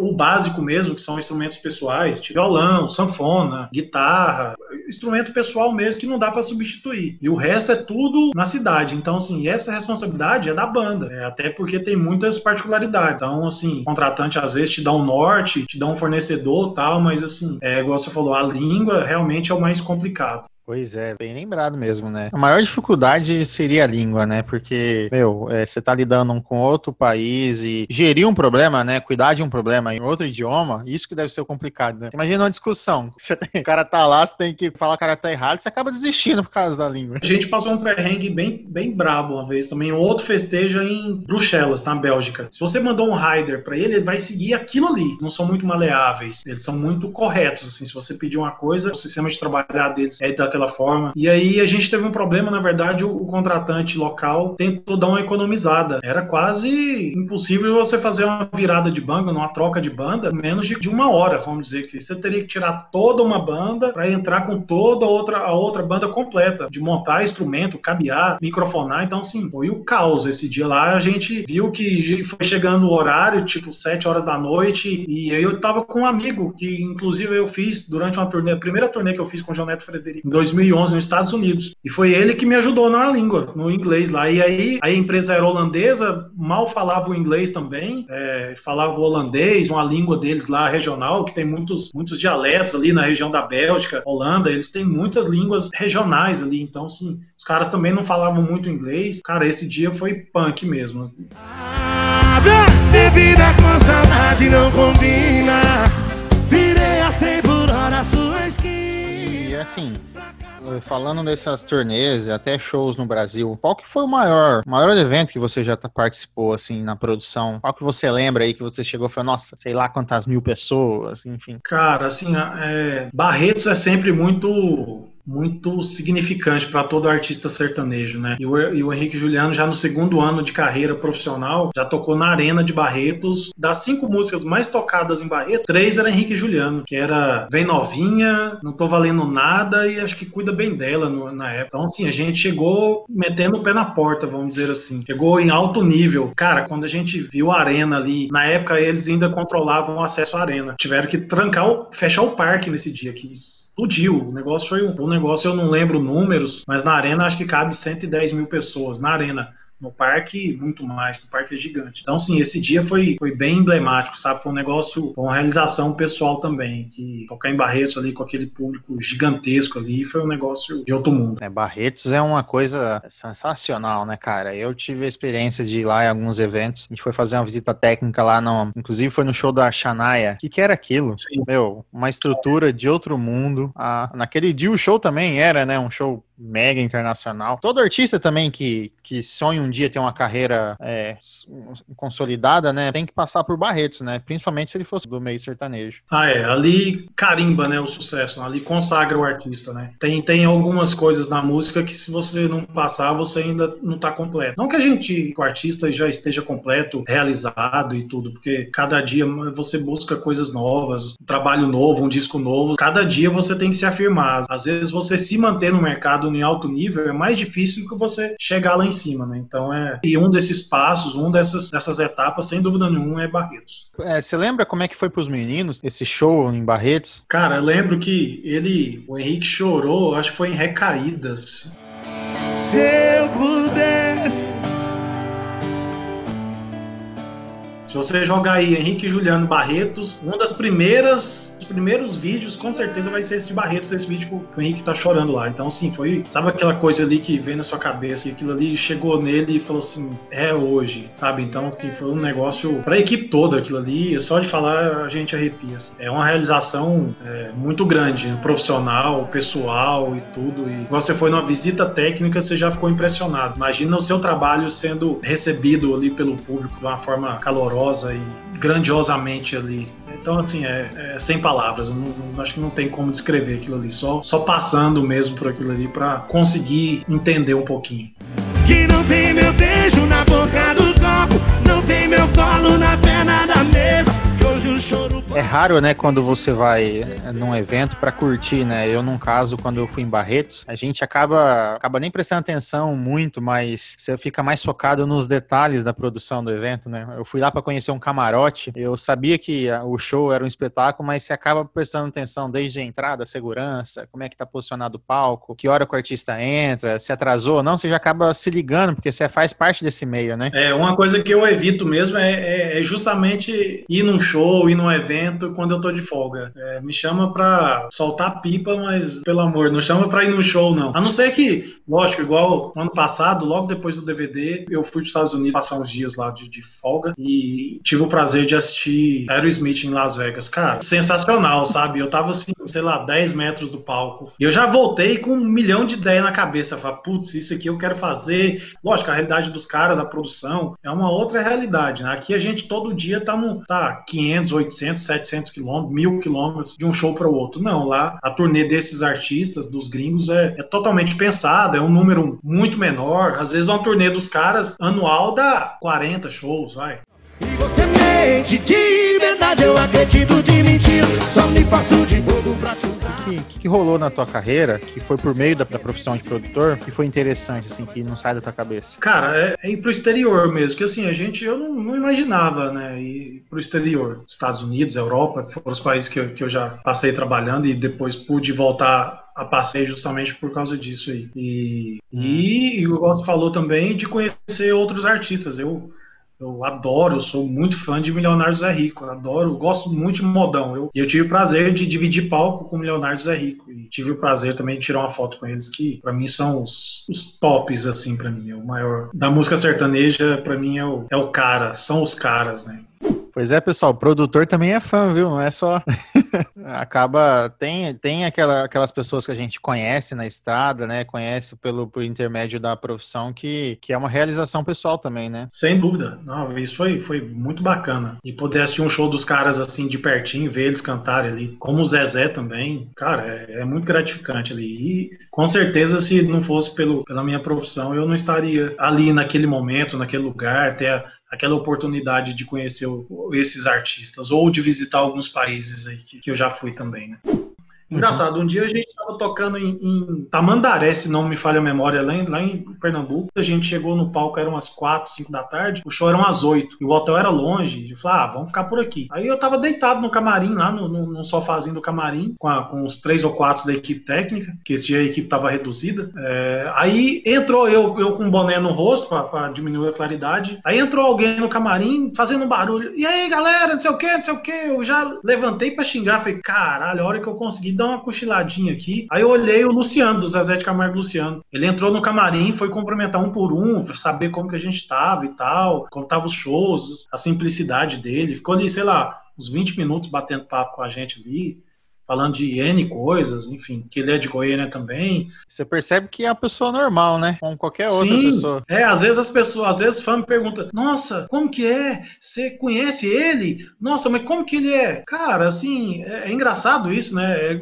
o básico mesmo, que são instrumentos pessoais, tipo violão, sanfona, guitarra, instrumento pessoal mesmo que não dá para substituir. E o resto é tudo na cidade. Então, assim, essa responsabilidade é da banda, é, até porque tem muitas particularidades. Então, assim, o contratante às vezes te dá um norte, te dá um fornecedor tal, mas assim, é igual você falou, a língua realmente é o mais complicado. Pois é, bem lembrado mesmo, né? A maior dificuldade seria a língua, né? Porque, meu, é, você tá lidando com outro país e gerir um problema, né? Cuidar de um problema em outro idioma, isso que deve ser complicado, né? Imagina uma discussão. *laughs* Tem- o cara tá lá, você tem que falar que o cara tá errado, você acaba desistindo por causa da língua. A gente passou um perrengue bem, bem brabo uma vez também. Outro festejo em Bruxelas, na Bélgica. Se você mandou um rider para ele, ele vai seguir aquilo ali. Não são muito maleáveis. Eles são muito corretos. Assim, se você pedir uma coisa, o sistema de trabalhar deles é daquela forma. E aí a gente teve um problema, na verdade, o, o contratante local tentou dar uma economizada. Era quase impossível você fazer uma virada de banda, uma troca de banda, menos de, de uma hora, vamos dizer que você teria que tirar toda uma banda para entrar com toda a outra, a outra banda completa, de montar instrumento, cabear, microfonar. Então, assim, foi o caos esse dia lá. A gente viu que foi chegando o horário, tipo, sete horas da noite, e aí eu tava com um amigo que, inclusive, eu fiz durante uma turnê, a primeira turnê que eu fiz com o João Neto Frederico, em 2011, nos Estados Unidos. E foi ele que me ajudou na língua, no inglês lá. E aí a empresa era holandesa, mal falava o inglês também, é, falava o holandês, uma língua deles lá regional, que tem muitos, muitos dialetos ali na região da Bélgica, Holanda, eles têm muitas línguas regionais ali. Então, assim, os caras também não falavam muito inglês. Cara, esse dia foi punk mesmo. Bebida com saudade não combina. Virei a 100 por hora sua esquina. E assim, falando dessas turnês, até shows no Brasil, qual que foi o maior, maior evento que você já participou, assim, na produção? Qual que você lembra aí que você chegou e falou, nossa, sei lá quantas mil pessoas, enfim? Cara, assim, é, Barretos é sempre muito muito significante para todo artista sertanejo, né? E o, e o, Henrique Juliano, já no segundo ano de carreira profissional, já tocou na Arena de Barretos. Das cinco músicas mais tocadas em Barretos, três era Henrique Juliano, que era Vem Novinha, Não Tô Valendo Nada e acho que Cuida Bem Dela no, na época. Então, assim, a gente chegou metendo o pé na porta, vamos dizer assim. Chegou em alto nível. Cara, quando a gente viu a Arena ali, na época eles ainda controlavam o acesso à Arena. Tiveram que trancar, o, fechar o parque nesse dia, que explodiu. O negócio foi um, um negócio, eu não lembro números, mas na arena acho que cabe 110 mil pessoas. Na arena. No parque, muito mais, o parque é gigante. Então, sim, esse dia foi, foi bem emblemático, sabe? Foi um negócio, uma realização pessoal também. Que tocar em Barretos ali com aquele público gigantesco ali foi um negócio de outro mundo. É, Barretos é uma coisa sensacional, né, cara? Eu tive a experiência de ir lá em alguns eventos. A gente foi fazer uma visita técnica lá, no, inclusive foi no show da Shania. O que, que era aquilo? Sim. Meu, uma estrutura de outro mundo. Ah, naquele dia o show também era, né? Um show mega internacional. Todo artista também que, que sonha um dia ter uma carreira é, consolidada, né, tem que passar por Barretos, né? Principalmente se ele fosse do meio sertanejo. Ah, é. Ali carimba, né, o sucesso. Ali consagra o artista, né? Tem, tem algumas coisas na música que se você não passar, você ainda não tá completo. Não que a gente, o artista, já esteja completo, realizado e tudo, porque cada dia você busca coisas novas, um trabalho novo, um disco novo. Cada dia você tem que se afirmar. Às vezes você se manter no mercado em alto nível é mais difícil do que você chegar lá em cima, né? Então é. E um desses passos, um dessas, dessas etapas, sem dúvida nenhuma, é Barretos. É, você lembra como é que foi pros meninos esse show em Barretos? Cara, eu lembro que ele, o Henrique chorou, acho que foi em recaídas. Se eu pudesse. Se você jogar aí Henrique Juliano Barretos, uma das primeiras primeiros vídeos, com certeza, vai ser esse de Barretos, esse vídeo que o Henrique tá chorando lá. Então, assim, foi. Sabe aquela coisa ali que vem na sua cabeça? E aquilo ali chegou nele e falou assim: é hoje, sabe? Então, assim, foi um negócio pra equipe toda aquilo ali. Só de falar a gente arrepia. Assim. É uma realização é, muito grande, profissional, pessoal e tudo. E você foi numa visita técnica, você já ficou impressionado. Imagina o seu trabalho sendo recebido ali pelo público de uma forma calorosa e grandiosamente ali. Então, assim, é, é sem palavras. Eu não, acho que não tem como descrever aquilo ali. Só, só passando mesmo por aquilo ali para conseguir entender um pouquinho. Que não tem meu beijo na boca do copo, não tem meu colo na perna da mesa. É raro, né, quando você vai num evento para curtir, né? Eu, num caso, quando eu fui em Barretos, a gente acaba, acaba nem prestando atenção muito, mas você fica mais focado nos detalhes da produção do evento, né? Eu fui lá para conhecer um camarote, eu sabia que o show era um espetáculo, mas você acaba prestando atenção desde a entrada, a segurança, como é que tá posicionado o palco, que hora que o artista entra, se atrasou ou não, você já acaba se ligando, porque você faz parte desse meio, né? É, uma coisa que eu evito mesmo é, é, é justamente ir num show, ir num evento quando eu tô de folga. É, me chama pra soltar pipa, mas pelo amor, não chama pra ir num show, não. A não ser que Lógico, igual ano passado, logo depois do DVD, eu fui para os Estados Unidos passar uns dias lá de, de folga e tive o prazer de assistir Aerosmith em Las Vegas. Cara, sensacional, sabe? Eu tava assim, sei lá, 10 metros do palco. E eu já voltei com um milhão de ideias na cabeça. Falei, putz, isso aqui eu quero fazer. Lógico, a realidade dos caras, a produção, é uma outra realidade, né? Aqui a gente todo dia tá no tá 500, 800, 700 quilômetros, mil quilômetros de um show para o outro. Não, lá a turnê desses artistas, dos gringos, é, é totalmente pensada, é um número muito menor. Às vezes uma turnê dos caras anual dá 40 shows, vai. E você mente de verdade, eu acredito de mentira. Só me faço de bobo pra chutar. O que, que, que rolou na tua carreira, que foi por meio da, da profissão de produtor, que foi interessante, assim, que não sai da tua cabeça? Cara, é, é ir pro exterior mesmo, que assim, a gente, eu não, não imaginava, né, ir pro exterior. Estados Unidos, Europa, foram os países que eu, que eu já passei trabalhando e depois pude voltar a passeio justamente por causa disso aí. E, e, e o Gosto falou também de conhecer outros artistas. Eu eu adoro, eu sou muito fã de Milionário Zé Rico. Eu adoro, gosto muito de modão. Eu, eu tive o prazer de dividir palco com o Milionário Zé Rico. E tive o prazer também de tirar uma foto com eles, que para mim são os, os tops, assim, para mim. É o maior. Da música sertaneja, para mim é o, é o cara, são os caras, né? Pois é, pessoal, o produtor também é fã, viu? Não é só. *laughs* Acaba. Tem, tem aquela, aquelas pessoas que a gente conhece na estrada, né? Conhece pelo, por intermédio da profissão, que, que é uma realização pessoal também, né? Sem dúvida. Não, isso foi, foi muito bacana. E poder assistir um show dos caras assim de pertinho, ver eles cantarem ali, como o Zezé também, cara, é, é muito gratificante ali. E com certeza, se não fosse pelo, pela minha profissão, eu não estaria ali naquele momento, naquele lugar, até aquela oportunidade de conhecer esses artistas ou de visitar alguns países aí que, que eu já fui também, né? Engraçado, um dia a gente estava tocando em, em, Tamandaré, se não me falha a memória, lá em, lá em, Pernambuco. A gente chegou no palco, eram umas 4, 5 da tarde, o show era umas 8, e o hotel era longe. Eu falei, ah, vamos ficar por aqui. Aí eu tava deitado no camarim, lá no, no, no sofazinho do camarim, com, a, com os três ou quatro da equipe técnica, que esse dia a equipe tava reduzida. É, aí entrou eu, eu com um boné no rosto, para diminuir a claridade. Aí entrou alguém no camarim, fazendo um barulho. E aí, galera, não sei o que, não sei o que. Eu já levantei para xingar, falei, caralho, a hora que eu consegui dar uma cochiladinha aqui. Aí eu olhei o Luciano, do Zezé de Camargo Luciano. Ele entrou no camarim, foi cumprimentar um por um, saber como que a gente tava e tal, como tava os shows, a simplicidade dele. Ficou ali, sei lá, uns 20 minutos batendo papo com a gente ali falando de N coisas, enfim, que ele é de Goiânia também. Você percebe que é uma pessoa normal, né? Como qualquer outra Sim, pessoa. É, às vezes as pessoas, às vezes fã me pergunta: Nossa, como que é? Você conhece ele? Nossa, mas como que ele é? Cara, assim, é, é engraçado isso, né? É,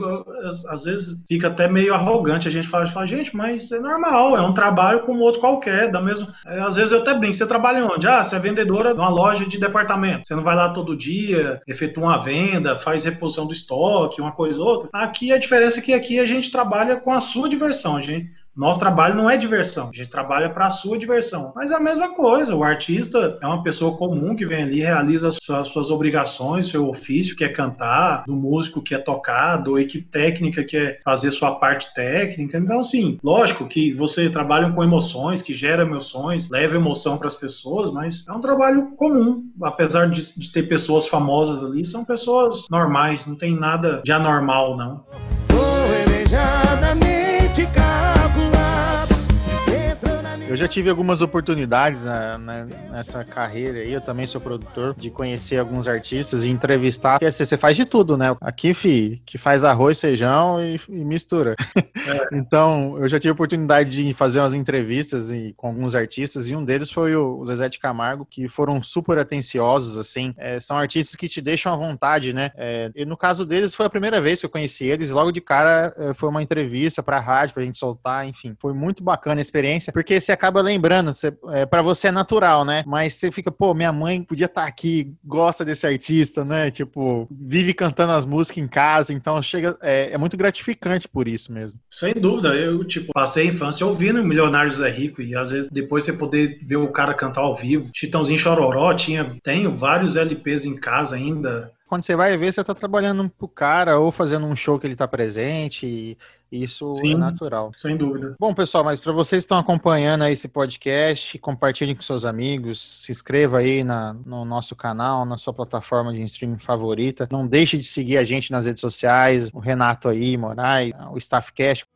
às vezes fica até meio arrogante a gente fala, fala, gente, mas é normal, é um trabalho como outro qualquer, da mesma. É, às vezes eu até brinco, você trabalha onde? Ah, você é vendedora de uma loja de departamento. Você não vai lá todo dia, efetua uma venda, faz reposição do estoque, uma coisa ou outra. Aqui a diferença é que aqui a gente trabalha com a sua diversão, gente nosso trabalho não é diversão, a gente trabalha para a sua diversão. Mas é a mesma coisa, o artista é uma pessoa comum que vem ali, realiza suas, suas obrigações, seu ofício, que é cantar, do músico que é tocar, do equipe técnica que é fazer sua parte técnica. Então, assim, lógico que você trabalha com emoções, que gera emoções, leva emoção para as pessoas, mas é um trabalho comum. Apesar de, de ter pessoas famosas ali, são pessoas normais, não tem nada de anormal, não. Eu já tive algumas oportunidades na, na, nessa carreira aí, eu também sou produtor, de conhecer alguns artistas, de entrevistar. Porque você faz de tudo, né? Aqui, fi, que faz arroz, feijão e, e mistura. É. *laughs* então, eu já tive a oportunidade de fazer umas entrevistas e, com alguns artistas, e um deles foi o, Zezé de Camargo, que foram super atenciosos, assim. É, são artistas que te deixam à vontade, né? É, e no caso deles, foi a primeira vez que eu conheci eles, logo de cara é, foi uma entrevista pra rádio, pra gente soltar, enfim. Foi muito bacana a experiência, porque você acaba lembrando, você, é, para você é natural, né? Mas você fica, pô, minha mãe podia estar tá aqui, gosta desse artista, né? Tipo, vive cantando as músicas em casa, então chega, é, é muito gratificante por isso mesmo. Sem dúvida, eu, tipo, passei a infância ouvindo Milionário José Rico e às vezes depois você poder ver o cara cantar ao vivo. Chitãozinho Chororó, tinha, tenho vários LPs em casa ainda, quando você vai ver, você está trabalhando pro cara ou fazendo um show que ele está presente. E isso é Sim, é natural. Sem dúvida. Bom, pessoal, mas para vocês que estão acompanhando esse podcast, compartilhem com seus amigos, se inscreva aí na, no nosso canal, na sua plataforma de streaming favorita. Não deixe de seguir a gente nas redes sociais, o Renato aí, Moraes, o Staffcast.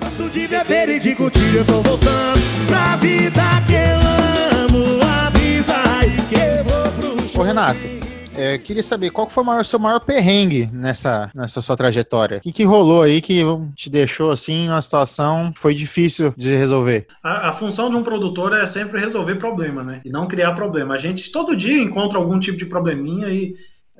Gosto de beber e de curtir, eu tô voltando pra vida que eu amo. Avisa aí que eu vou pro show. Ô, Renato, é, queria saber qual foi o seu maior perrengue nessa, nessa sua trajetória. O que, que rolou aí que te deixou assim numa situação que foi difícil de resolver? A, a função de um produtor é sempre resolver problema, né? E não criar problema. A gente todo dia encontra algum tipo de probleminha e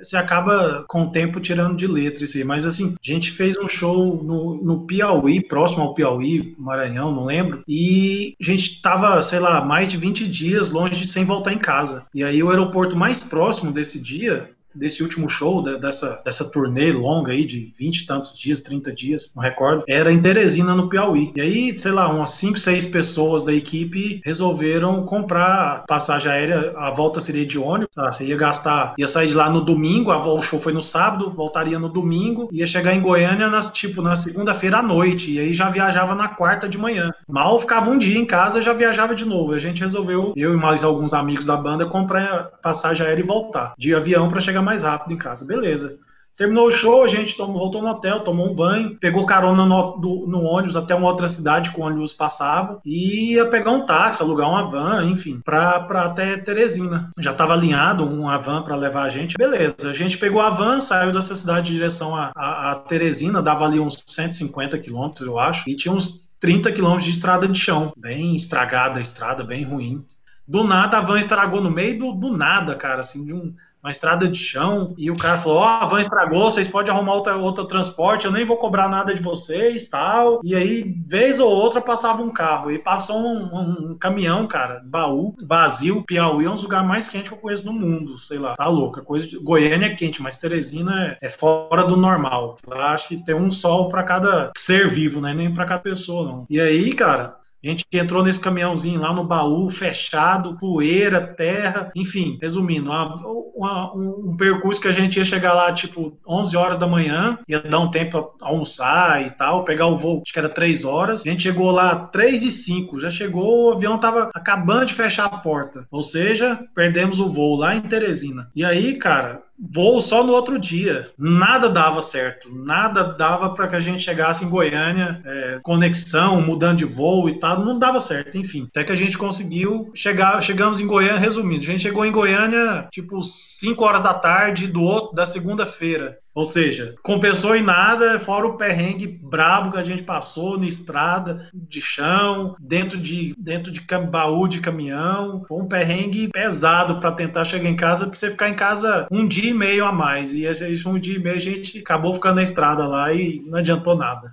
você acaba com o tempo tirando de letra isso aí. Mas assim, a gente fez um show no, no Piauí, próximo ao Piauí, Maranhão, não lembro. E a gente tava, sei lá, mais de 20 dias longe sem voltar em casa. E aí o aeroporto mais próximo desse dia desse último show, da- dessa, dessa turnê longa aí de 20 e tantos dias, 30 dias, não recordo, era em Teresina, no Piauí. E aí, sei lá, umas 5, 6 pessoas da equipe resolveram comprar passagem aérea, a volta seria de ônibus, tá? Você ia gastar, ia sair de lá no domingo, a, o show foi no sábado, voltaria no domingo, ia chegar em Goiânia, nas, tipo, na segunda-feira à noite, e aí já viajava na quarta de manhã. Mal ficava um dia em casa, já viajava de novo. A gente resolveu, eu e mais alguns amigos da banda, comprar passagem aérea e voltar de avião para chegar mais rápido em casa. Beleza. Terminou o show, a gente tomou- voltou no hotel, tomou um banho, pegou carona no, do- no ônibus até uma outra cidade que o ônibus passava e ia pegar um táxi, alugar uma van, enfim, pra, pra até Teresina. Já estava alinhado uma van para levar a gente, beleza. A gente pegou a van, saiu dessa cidade em direção a, a, a Teresina, dava ali uns 150 quilômetros, eu acho, e tinha uns 30 quilômetros de estrada de chão, bem estragada a estrada, bem ruim. Do nada a van estragou no meio do, do nada, cara, assim, de um, uma estrada de chão, e o cara falou: Ó, a van estragou, vocês podem arrumar outra, outro transporte, eu nem vou cobrar nada de vocês, tal. E aí, vez ou outra, passava um carro, e passou um, um- um caminhão, cara, baú, vazio. Piauí é um dos lugares mais quentes que eu conheço no mundo, sei lá, tá louco. a Coisa de... Goiânia é quente, mas Teresina é, é fora do normal. Lá acho que tem um sol pra cada ser vivo, né? Nem pra cada pessoa, não. E aí, cara. A gente entrou nesse caminhãozinho lá no baú, fechado, poeira, terra, enfim, resumindo, uma- uma- um, percurso que a gente ia chegar lá, tipo, 11 horas da manhã, ia dar um tempo almoçar e tal, pegar o voo, acho que era 3 horas. A gente chegou lá 3 e 5, já chegou, o avião tava acabando de fechar a porta. Ou seja, perdemos o voo lá em Teresina. E aí, cara, voo só no outro dia. Nada dava certo, nada dava para que a gente chegasse em Goiânia, é, conexão, mudando de voo e tal, não dava certo, enfim. Até que a gente conseguiu chegar, chegamos em Goiânia, resumindo, a gente chegou em Goiânia tipo 5 horas da tarde do outro da segunda-feira. Ou seja, compensou em nada, fora o perrengue brabo que a gente passou na estrada, de chão, dentro de, dentro de baú de caminhão. Foi um perrengue pesado para tentar chegar em casa, para você ficar em casa um dia e meio a mais. E esse um dia e meio a gente acabou ficando na estrada lá e não adiantou nada.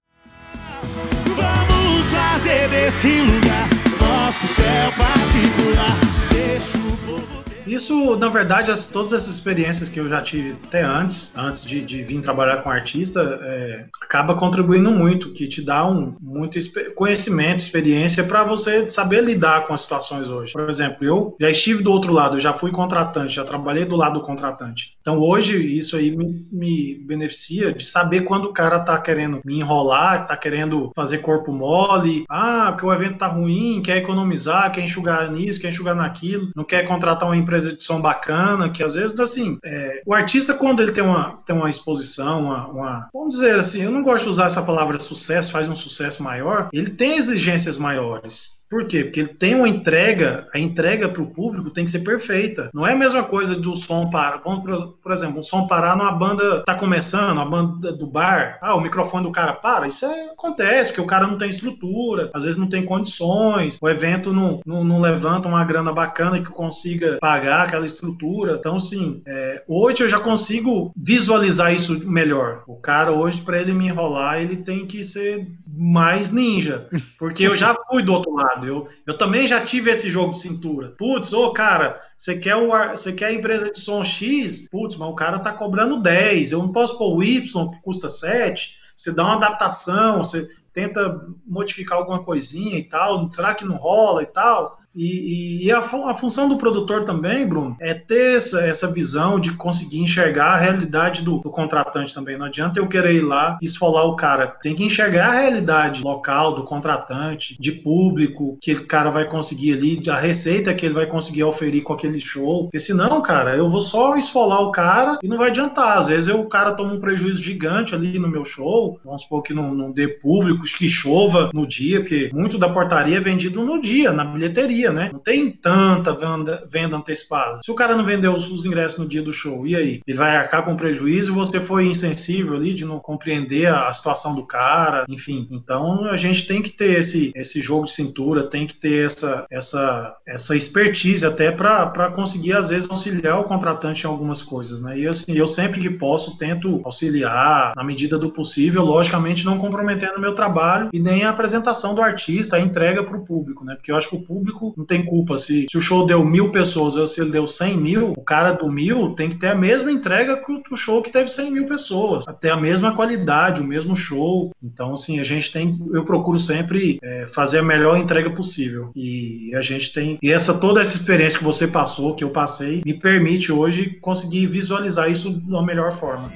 Vamos fazer desse lugar nosso céu particular. Deixa o. Isso, na verdade, as- todas essas experiências que eu já tive até antes, antes de, de vir trabalhar com artista, é, acaba contribuindo muito, que te dá um muito conhecimento, experiência para você saber lidar com as situações hoje. Por exemplo, eu já estive do outro lado, já fui contratante, já trabalhei do lado do contratante. Então hoje isso aí me, me beneficia de saber quando o cara tá querendo me enrolar, tá querendo fazer corpo mole, ah, porque o evento tá ruim, quer economizar, quer enxugar nisso, quer enxugar naquilo, não quer contratar uma empresa de som bacana, que às vezes, assim, é, o artista, quando ele tem uma, tem uma exposição, uma, uma- vamos dizer assim, eu não gosto de usar essa palavra sucesso, faz um sucesso maior, ele tem exigências maiores. Por quê? Porque ele tem uma entrega, a entrega para o público tem que ser perfeita. Não é a mesma coisa do som parar. Vamos, por, exemplo, um som parar numa banda tá começando, a banda do bar. Ah, o microfone do cara para. Isso é- acontece, porque o cara não tem estrutura, às vezes não tem condições, o evento não, não, não levanta uma grana bacana que consiga pagar aquela estrutura. Então, assim, é, hoje eu já consigo visualizar isso melhor. O cara, hoje, para ele me enrolar, ele tem que ser mais ninja. *laughs* Porque eu já fui do outro lado. Eu, eu também já tive esse jogo de cintura. Putz, ô cara, você quer, o, ar- você quer a empresa de som X? Putz, mas o cara tá cobrando 10. Eu não posso pôr o Y, que custa 7. Você dá uma adaptação, você tenta modificar alguma coisinha e tal. Será que não rola e tal? E, e a, a, função do produtor também, Bruno, é ter essa, essa visão de conseguir enxergar a realidade do, do, contratante também. Não adianta eu querer ir lá e esfolar o cara. Tem que enxergar a realidade local do contratante, de público, que o cara vai conseguir ali, a receita que ele vai conseguir oferir com aquele show. Porque senão, cara, eu vou só esfolar o cara e não vai adiantar. Às vezes eu, o cara toma um prejuízo gigante ali no meu show, vamos supor que não, não dê público, que chova no dia, porque muito da portaria é vendido no dia, na bilheteria, né? Não tem tanta venda, venda antecipada. Se o cara não vendeu os, os ingressos no dia do show, e aí? Ele vai arcar com prejuízo você foi insensível ali de não compreender a, a situação do cara, enfim. Então a gente tem que ter esse, esse jogo de cintura, tem que ter essa, essa, essa expertise até para conseguir, às vezes, auxiliar o contratante em algumas coisas, né? E assim, eu sempre que posso tento auxiliar na medida do possível, logicamente não comprometendo o meu trabalho e nem a apresentação do artista, a entrega para o público, né? Porque eu acho que o público não tem culpa. Se, se o show deu mil pessoas ou se ele deu cem mil, o cara do mil tem que ter a mesma entrega que o show que teve cem mil pessoas, até a mesma qualidade, o mesmo show. Então, assim, a gente tem, eu procuro sempre é, fazer a melhor entrega possível. E a gente tem, e essa toda essa experiência que você passou, que eu passei, me permite hoje conseguir visualizar isso da melhor forma.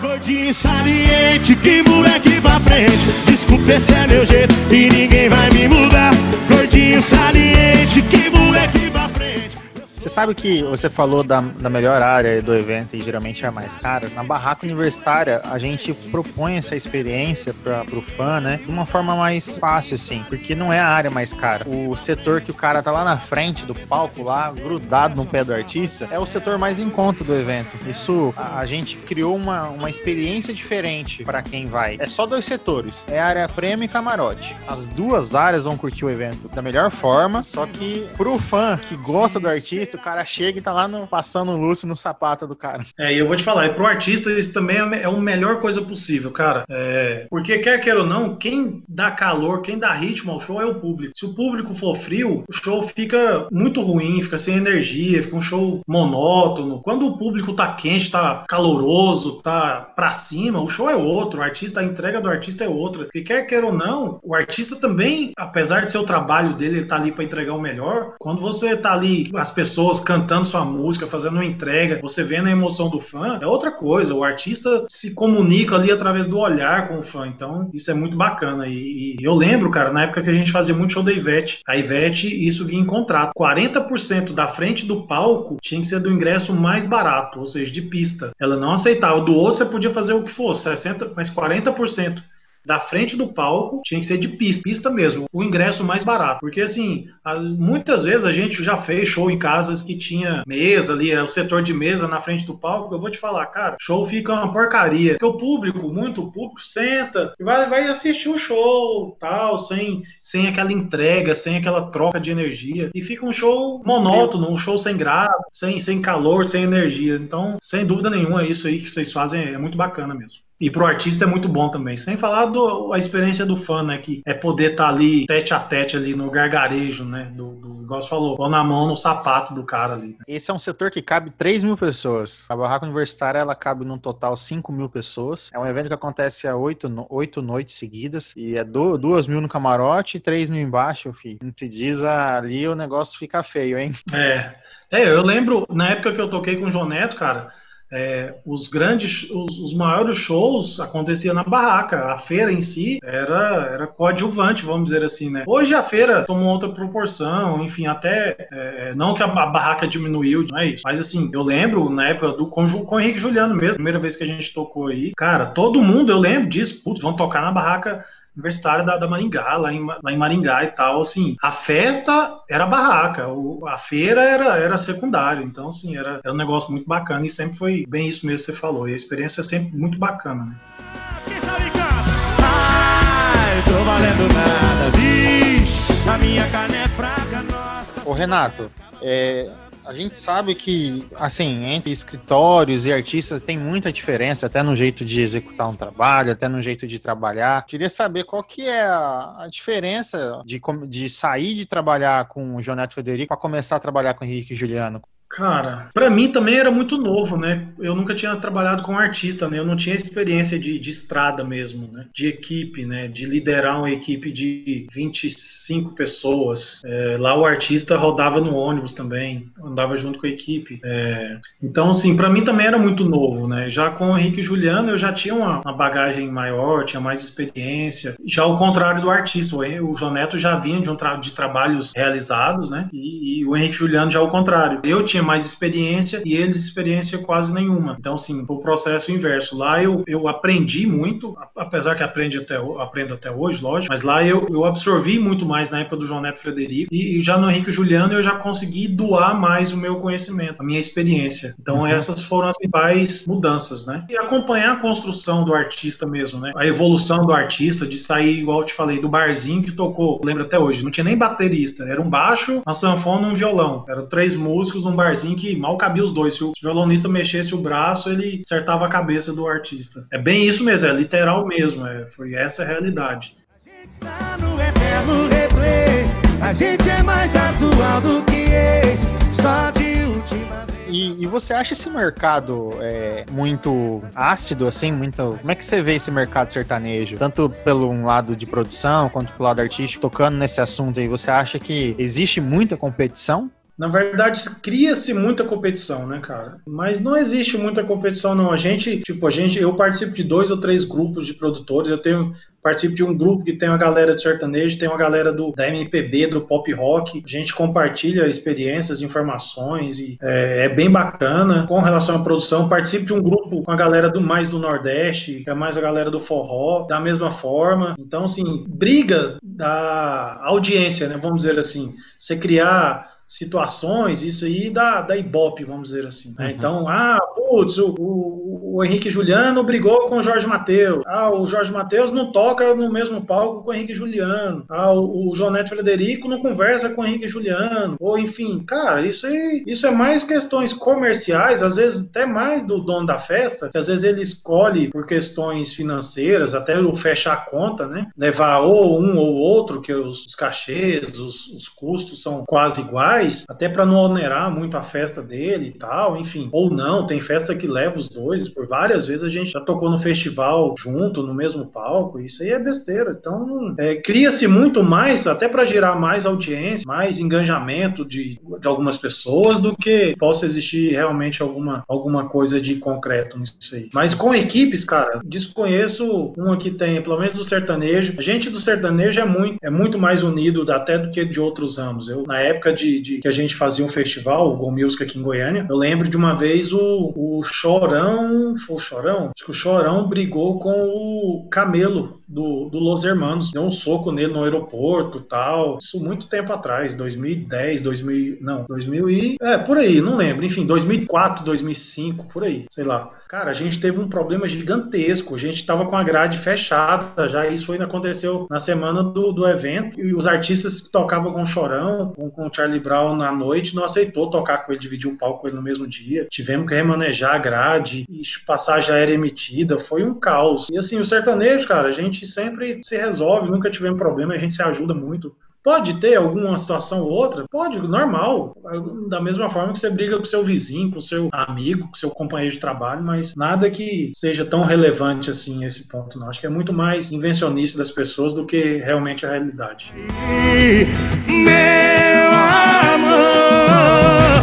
Gordinho saliente, que moleque pra frente. Desculpa, esse é meu jeito e ninguém vai me mudar. Gordinho saliente, que moleque pra você sabe que você falou da, da melhor área do evento e geralmente é a mais cara. Na barraca universitária, a gente propõe essa experiência para o fã, né? De uma forma mais fácil, assim, porque não é a área mais cara. O setor que o cara tá lá na frente do palco, lá, grudado no pé do artista, é o setor mais em conta do evento. Isso, a, a gente criou uma, uma experiência diferente para quem vai. É só dois setores: é área prêmio e camarote. As duas áreas vão curtir o evento da melhor forma, só que pro fã que gosta do artista, artista, o cara chega e tá lá no, passando lúcio no sapato do cara. É, e eu vou te falar, e pro artista isso também é, é a melhor coisa possível, cara. É, porque quer queira ou não, quem dá calor, quem dá ritmo ao show é o público. Se o público for frio, o show fica muito ruim, fica sem energia, fica um show monótono. Quando o público tá quente, tá caloroso, tá pra cima, o show é outro, o artista, a entrega do artista é outra. Porque quer queira ou não, o artista também, apesar de ser o trabalho dele, ele tá ali para entregar o melhor. Quando você tá ali, as pessoas pessoas cantando sua música, fazendo uma entrega, você vendo a emoção do fã, é outra coisa. O artista se comunica ali através do olhar com o fã. Então, isso é muito bacana. E, e eu lembro, cara, na época que a gente fazia muito show da Ivete, a Ivete, isso vinha em contrato. 40% da frente do palco tinha que ser do ingresso mais barato, ou seja, de pista. Ela não aceitava. Do outro você podia fazer o que fosse, 60, mas 40% da frente do palco tinha que ser de pista, pista mesmo, o ingresso mais barato. Porque assim, muitas vezes a gente já fez show em casas que tinha mesa ali, é o setor de mesa na frente do palco. Eu vou te falar, cara, show fica uma porcaria. Porque o público, muito público, senta e vai, vai assistir o show, tal, sem, sem aquela entrega, sem aquela troca de energia. E fica um show monótono, um show sem graça, sem, sem calor, sem energia. Então, sem dúvida nenhuma, isso aí que vocês fazem é muito bacana mesmo. E pro artista é muito bom também. Sem falar da experiência do fã, né? Que é poder estar tá ali tete a tete ali no gargarejo, né? Do, do igual você falou, ou na mão no sapato do cara ali. Né? Esse é um setor que cabe 3 mil pessoas. A barraca universitária ela cabe num total 5 mil pessoas. É um evento que acontece a 8, 8 noites seguidas. E é 2 mil no camarote e 3 mil embaixo, filho. Não te diz ali, o negócio fica feio, hein? É. É, eu lembro, na época que eu toquei com o João Neto, cara, é, os grandes, os, os, maiores shows aconteciam na barraca. A feira em si era, era coadjuvante, vamos dizer assim, né? Hoje a feira tomou outra proporção, enfim, até é, não que a, a, barraca diminuiu, não é isso. Mas assim, eu lembro na época do com, com o Henrique Juliano mesmo, primeira vez que a gente tocou aí, cara, todo mundo, eu lembro disso, putz, vamos tocar na barraca universitária da, da Maringá, lá em, lá em Maringá e tal, assim, a festa era barraca, o, a feira era, era secundária, então, assim, era, era um negócio muito bacana e sempre foi bem isso mesmo que você falou, e a experiência é sempre muito bacana, né? Ai, tô valendo nada, vixe, a minha carne é fraca, nossa. Ô, Renato, é, a gente sabe que, assim, entre escritórios e artistas tem muita diferença, até no jeito de executar um trabalho, até no jeito de trabalhar. Queria saber qual que é a, diferença de, de sair de trabalhar com o Joneto Federico para começar a trabalhar com o Henrique Juliano. Cara, para mim também era muito novo, né? Eu nunca tinha trabalhado com artista, né? Eu não tinha experiência de, de estrada mesmo, né? De equipe, né? De liderar uma equipe de 25 pessoas. É, lá o artista rodava no ônibus também, andava junto com a equipe. É, então, assim, para mim também era muito novo, né? Já com o Henrique e Juliano eu já tinha uma, uma, bagagem maior, tinha mais experiência. Já ao contrário do artista, o, o João Neto já vinha de, um tra de trabalhos realizados, né? E, e o Henrique e Juliano já ao contrário. Eu tinha tinha mais experiência e eles experiência quase nenhuma. Então, sim, o processo inverso. Lá eu, eu aprendi muito, apesar que aprende até, aprendo até hoje, lógico, mas lá eu, eu absorvi muito mais na época do João Neto Frederico e, e já no Henrique Juliano eu já consegui doar mais o meu conhecimento, a minha experiência. Então, uhum. essas foram as principais mudanças, né? E acompanhar a construção do artista mesmo, né? A evolução do artista, de sair, igual eu te falei, do barzinho que tocou, lembro até hoje, não tinha nem baterista, era um baixo, uma sanfona e um violão. Eram três músicos num bar barzinho que mal cabia os dois. Se o violonista mexesse o braço, ele acertava a cabeça do artista. É bem isso mesmo, é literal mesmo. É, foi essa a realidade. A gente está no eterno replay, a gente é mais atual do que ex, só de última vez. E, e, você acha esse mercado é, muito ácido, assim? Muito. Como é que você vê esse mercado sertanejo? Tanto pelo um lado de produção quanto pelo lado artístico, tocando nesse assunto aí, você acha que existe muita competição? Na verdade, cria-se muita competição, né, cara? Mas não existe muita competição, não. A gente, tipo, a gente, eu participo de dois ou três grupos de produtores. Eu tenho participo de um grupo que tem uma galera de sertanejo, tem uma galera do, da MPB, do pop rock. A gente compartilha experiências, informações e é, é, bem bacana. Com relação à produção, participo de um grupo com a galera do mais do Nordeste, que é mais a galera do forró, da mesma forma. Então, assim, briga da audiência, né? Vamos dizer assim. Você criar situações, isso aí da, da Ibope, vamos dizer assim. Né? Uhum. Então, ah, putz, o, o, o, Henrique Juliano brigou com o Jorge Matheus. Ah, o Jorge Matheus não toca no mesmo palco com o Henrique Juliano. Ah, o, o Jonete Frederico não conversa com o Henrique Juliano. Ou, enfim, cara, isso aí, isso é mais questões comerciais, às vezes até mais do dono da festa, que às vezes ele escolhe por questões financeiras, até o fechar a conta, né? Levar ou um ou outro, que os, os cachês, os, os custos são quase iguais até para não onerar muito a festa dele e tal, enfim. Ou não, tem festa que leva os dois, por várias vezes a gente já tocou no festival junto, no mesmo palco, isso aí é besteira. Então, é, cria-se muito mais, até para gerar mais audiência, mais engajamento de, de algumas pessoas do que possa existir realmente alguma, alguma coisa de concreto nisso aí. Mas com equipes, cara, desconheço uma que tem, pelo menos do sertanejo. A gente do sertanejo é muito, é muito mais unido até do que de outros ramos. Eu, na época de, de, que a gente fazia um festival, o Go Music aqui em Goiânia, eu lembro de uma vez o, o Chorão, foi o Chorão? Acho que o Chorão brigou com o Camelo do, do Los Hermanos, deu um soco nele no aeroporto tal. Isso muito tempo atrás, 2010, 2000, não, 2000 e, é, por aí, não lembro, enfim, 2004, 2005, por aí, sei lá. Cara, a gente teve um problema gigantesco. A gente estava com a grade fechada já. Isso foi, aconteceu na semana do, do evento. E os artistas que tocavam com o Chorão, com, com o Charlie Brown na noite, não aceitou tocar com ele, dividir o palco com ele no mesmo dia. Tivemos que remanejar a grade, e passagem aérea emitida. Foi um caos. E assim, o sertanejo, cara, a gente sempre se resolve, nunca tivemos problema, a gente se ajuda muito. Pode ter alguma situação ou outra? Pode, normal. Da mesma forma que você briga com seu vizinho, com seu amigo, com seu companheiro de trabalho, mas nada que seja tão relevante assim esse ponto, não. Acho que é muito mais invencionista das pessoas do que realmente a realidade. Meu amor,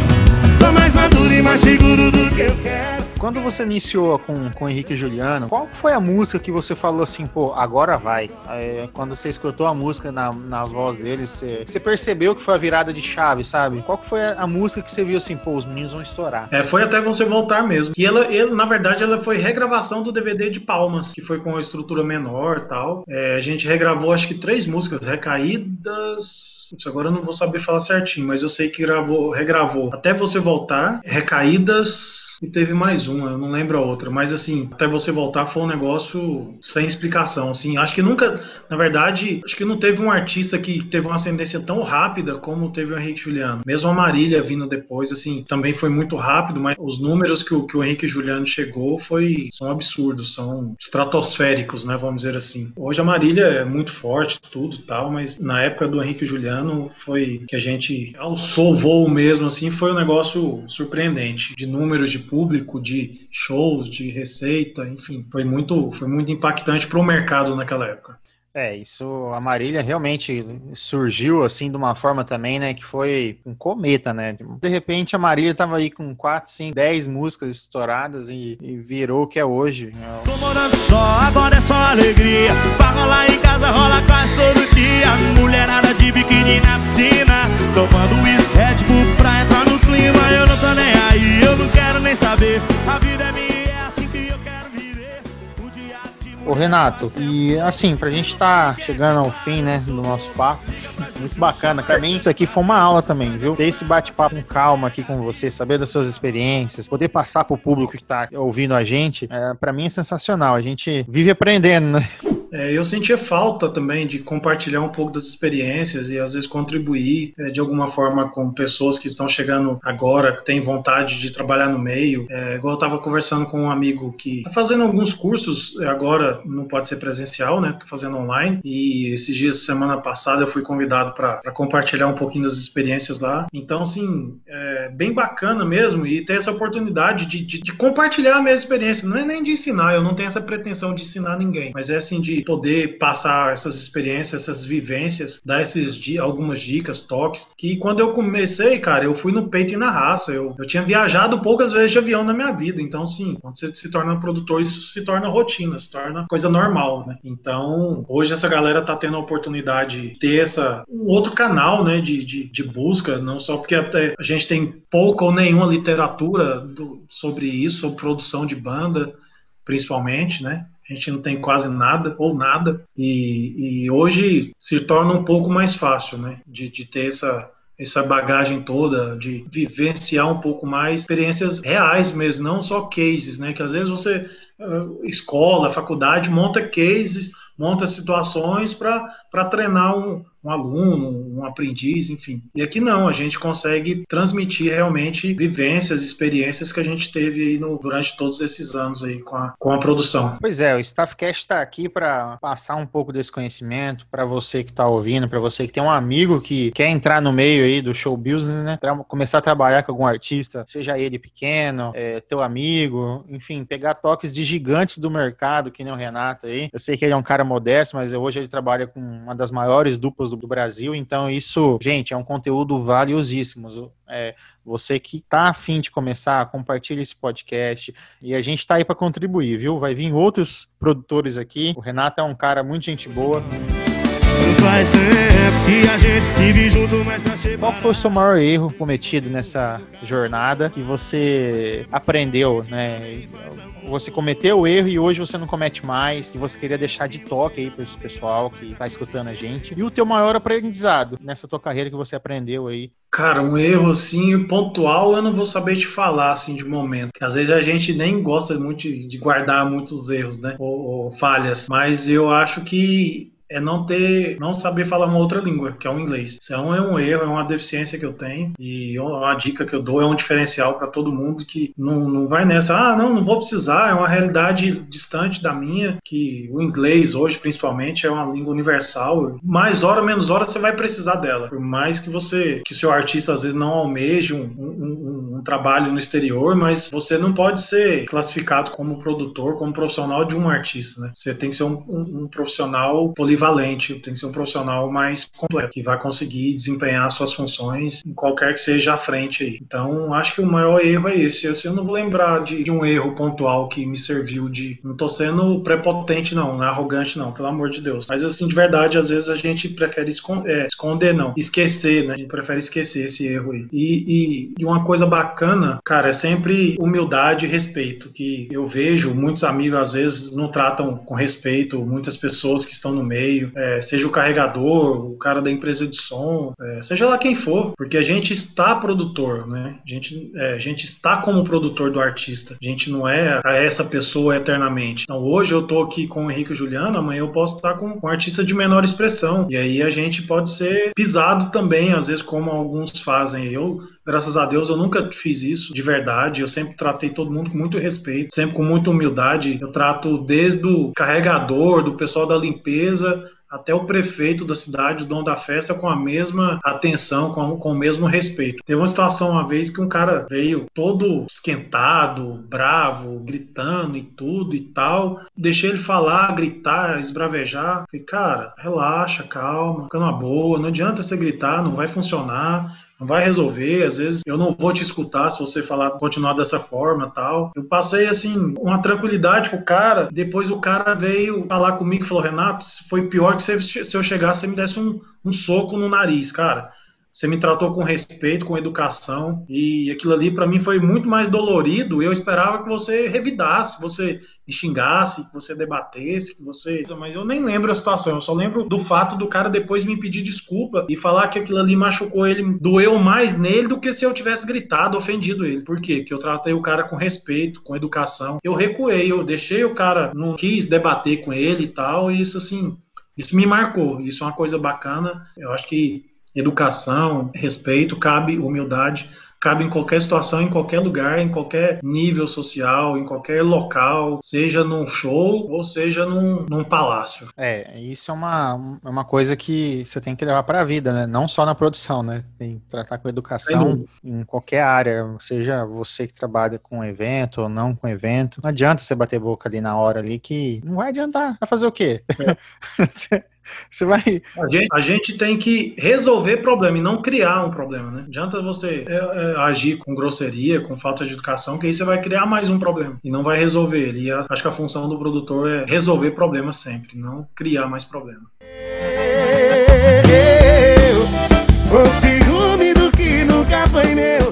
tô mais maduro e mais seguro do que eu quero. Quando você iniciou com, com o Henrique e Juliano, qual foi a música que você falou assim, pô, agora vai? É, quando você escutou a música na, na voz deles, você, você, percebeu que foi a virada de chave, sabe? Qual foi a, a, música que você viu assim, pô, os meninos vão estourar? É, foi até você voltar mesmo. E ela, ele, na verdade, ela foi regravação do DVD de Palmas, que foi com a estrutura menor tal. É, a gente regravou, acho que três músicas, Recaídas. Putz, agora eu não vou saber falar certinho, mas eu sei que gravou, regravou Até Você Voltar, Recaídas. e teve mais uma, eu não lembro a outra, mas assim, até você voltar foi um negócio sem explicação, assim, acho que nunca, na verdade, acho que não teve um artista que teve uma ascendência tão rápida como teve o Henrique Juliano. Mesmo a Marília vindo depois, assim, também foi muito rápido, mas os números que o, que o Henrique Juliano chegou foi, são absurdos, são estratosféricos, né, vamos dizer assim. Hoje a Marília é muito forte, tudo tal, mas na época do Henrique Juliano foi que a gente alçou o voo mesmo, assim, foi um negócio surpreendente, de números de público, de shows, de receita, enfim, foi muito, foi muito impactante para o mercado naquela época. É, isso, a Marília realmente surgiu assim de uma forma também, né, que foi um cometa, né? De repente a Marília tava aí com 4, 5, 10 músicas estouradas e, e virou o que é hoje. Tô morando só, agora é só alegria. Pra rolar em casa, rola quase todo dia. Mulherada de biquíni na piscina, tomando uísque Red pra entrar no clima. Eu não tô nem aí, eu não quero nem saber. A vida é minha. Ô Renato, e assim, pra gente tá chegando ao fim, né, do nosso papo, muito bacana. Pra mim, isso aqui foi uma aula também, viu? Ter esse bate-papo com calma aqui com você, saber das suas experiências, poder passar pro público que tá ouvindo a gente, é, pra mim é sensacional. A gente vive aprendendo, né? É, eu sentia falta também de compartilhar um pouco das experiências e às vezes contribuir é, de alguma forma com pessoas que estão chegando agora, que têm vontade de trabalhar no meio. É, igual eu estava conversando com um amigo que está fazendo alguns cursos, agora não pode ser presencial, né? Estou fazendo online e esses dias, semana passada, eu fui convidado para compartilhar um pouquinho das experiências lá. Então, assim, é bem bacana mesmo e ter essa oportunidade de, de, de compartilhar a minha experiência. Não é nem de ensinar, eu não tenho essa pretensão de ensinar ninguém, mas é assim de poder passar essas experiências, essas vivências, dar esses algumas dicas, toques, que quando eu comecei, cara, eu fui no peito e na raça. Eu, eu tinha viajado poucas vezes de avião na minha vida. Então, sim, quando você se torna produtor, isso se torna rotina, se torna coisa normal, né? Então, hoje essa galera tá tendo a oportunidade de ter essa, um outro canal, né, de, de, de busca, não só porque até a gente tem pouca ou nenhuma literatura do, sobre isso, sobre produção de banda, principalmente, né? A gente não tem quase nada ou nada, e, e hoje se torna um pouco mais fácil, né, de, de ter essa, essa bagagem toda, de vivenciar um pouco mais experiências reais mesmo, não só cases, né, que às vezes você, uh, escola, faculdade, monta cases, monta situações para treinar um, um aluno, um aprendiz, enfim. E aqui não, a gente consegue transmitir realmente vivências, experiências que a gente teve no, durante todos esses anos aí com a, com a produção. Pois é, o Staffcast está aqui para passar um pouco desse conhecimento para você que está ouvindo, para você que tem um amigo que quer entrar no meio aí do show business, né? Começar a trabalhar com algum artista, seja ele pequeno, é, teu amigo, enfim, pegar toques de gigantes do mercado, que nem o Renato aí. Eu sei que ele é um cara modesto, mas hoje ele trabalha com uma das maiores duplas do do Brasil. Então, isso, gente, é um conteúdo valiosíssimo. É, você que está afim de começar, compartilhe esse podcast. E a gente está aí para contribuir, viu? Vai vir outros produtores aqui. O Renato é um cara muito gente boa. Faz tempo que a gente vive junto, mas tá Qual foi o seu maior erro cometido nessa jornada que você aprendeu, né? Você cometeu o erro e hoje você não comete mais, e você queria deixar de toque aí para esse pessoal que tá escutando a gente. E o teu maior aprendizado nessa tua carreira que você aprendeu aí? Cara, um erro assim pontual eu não vou saber te falar assim de momento. Às vezes a gente nem gosta muito de guardar muitos erros, né? Ou, ou falhas, mas eu acho que é não ter, não saber falar uma outra língua, que é o inglês. Isso é um, é erro, é uma deficiência que eu tenho e uma dica que eu dou é um diferencial para todo mundo que não, não vai nessa, ah, não, não vou precisar, é uma realidade distante da minha, que o inglês hoje principalmente é uma língua universal. Mais hora, menos hora você vai precisar dela. Por mais que você, que o seu artista às vezes não almeje um, um, um, um trabalho no exterior, mas você não pode ser classificado como produtor, como profissional de um artista, né? Você tem que ser um, um profissional polivalente polivalente, tem que ser um profissional mais completo, que vai conseguir desempenhar suas funções em qualquer que seja a frente aí. Então, acho que o maior erro é esse. Assim, eu não vou lembrar de, de um erro pontual que me serviu de. Não tô sendo prepotente, não, não é arrogante, não, pelo amor de Deus. Mas, assim, de verdade, às vezes a gente prefere esconder, é, esconder não, esquecer, né? A gente prefere esquecer esse erro aí. E, e, e uma coisa bacana cara, é sempre humildade e respeito, que eu vejo muitos amigos às vezes não tratam com respeito muitas pessoas que estão no meio, é, seja o carregador, o cara da empresa de som, é, seja lá quem for, porque a gente está produtor, né? A gente, é, a gente está como produtor do artista, a gente não é essa pessoa eternamente. Então hoje eu tô aqui com o Henrique e Juliano, amanhã eu posso estar com um artista de menor expressão, e aí a gente pode ser pisado também, às vezes como alguns fazem. Eu Graças a Deus eu nunca fiz isso de verdade. Eu sempre tratei todo mundo com muito respeito, sempre com muita humildade. Eu trato desde o carregador, do pessoal da limpeza, até o prefeito da cidade, o dono da festa, com a mesma atenção, com, com o mesmo respeito. Teve uma situação uma vez que um cara veio todo esquentado, bravo, gritando e tudo e tal. Deixei ele falar, gritar, esbravejar. Falei, cara, relaxa, calma, fica numa boa, não adianta você gritar, não vai funcionar não vai resolver, às vezes eu não vou te escutar se você falar, continuar dessa forma tal. Eu passei, assim, uma tranquilidade pro cara, depois o cara veio falar comigo e falou, Renato, foi pior que se eu chegasse você me desse um, um soco no nariz, cara. Você me tratou com respeito, com educação, e aquilo ali para mim foi muito mais dolorido. Eu esperava que você revidasse, você me xingasse, que você debatesse, que você. Mas eu nem lembro a situação, eu só lembro do fato do cara depois me pedir desculpa e falar que aquilo ali machucou ele, doeu mais nele do que se eu tivesse gritado, ofendido ele. Por quê? Porque eu tratei o cara com respeito, com educação. Eu recuei, eu deixei o cara, não quis debater com ele e tal, e isso assim. Isso me marcou, isso é uma coisa bacana. Eu acho que educação, respeito, cabe humildade, cabe em qualquer situação, em qualquer lugar, em qualquer nível social, em qualquer local, seja num show ou seja num, num palácio. É, isso é uma, é uma coisa que você tem que levar para a vida, né? Não só na produção, né? Tem que tratar com educação em qualquer área, seja você que trabalha com evento ou não com evento. Não adianta você bater boca ali na hora ali que não vai adiantar. Vai fazer o quê? É. *laughs* Você vai. A gente, a gente, tem que resolver problema e não criar um problema, né? Não adianta você é, é, agir com grosseria, com falta de educação, que aí você vai criar mais um problema e não vai resolver ele. E a, acho que a função do produtor é resolver problemas sempre, não criar mais problemas. Eu, o ciúme do que nunca foi meu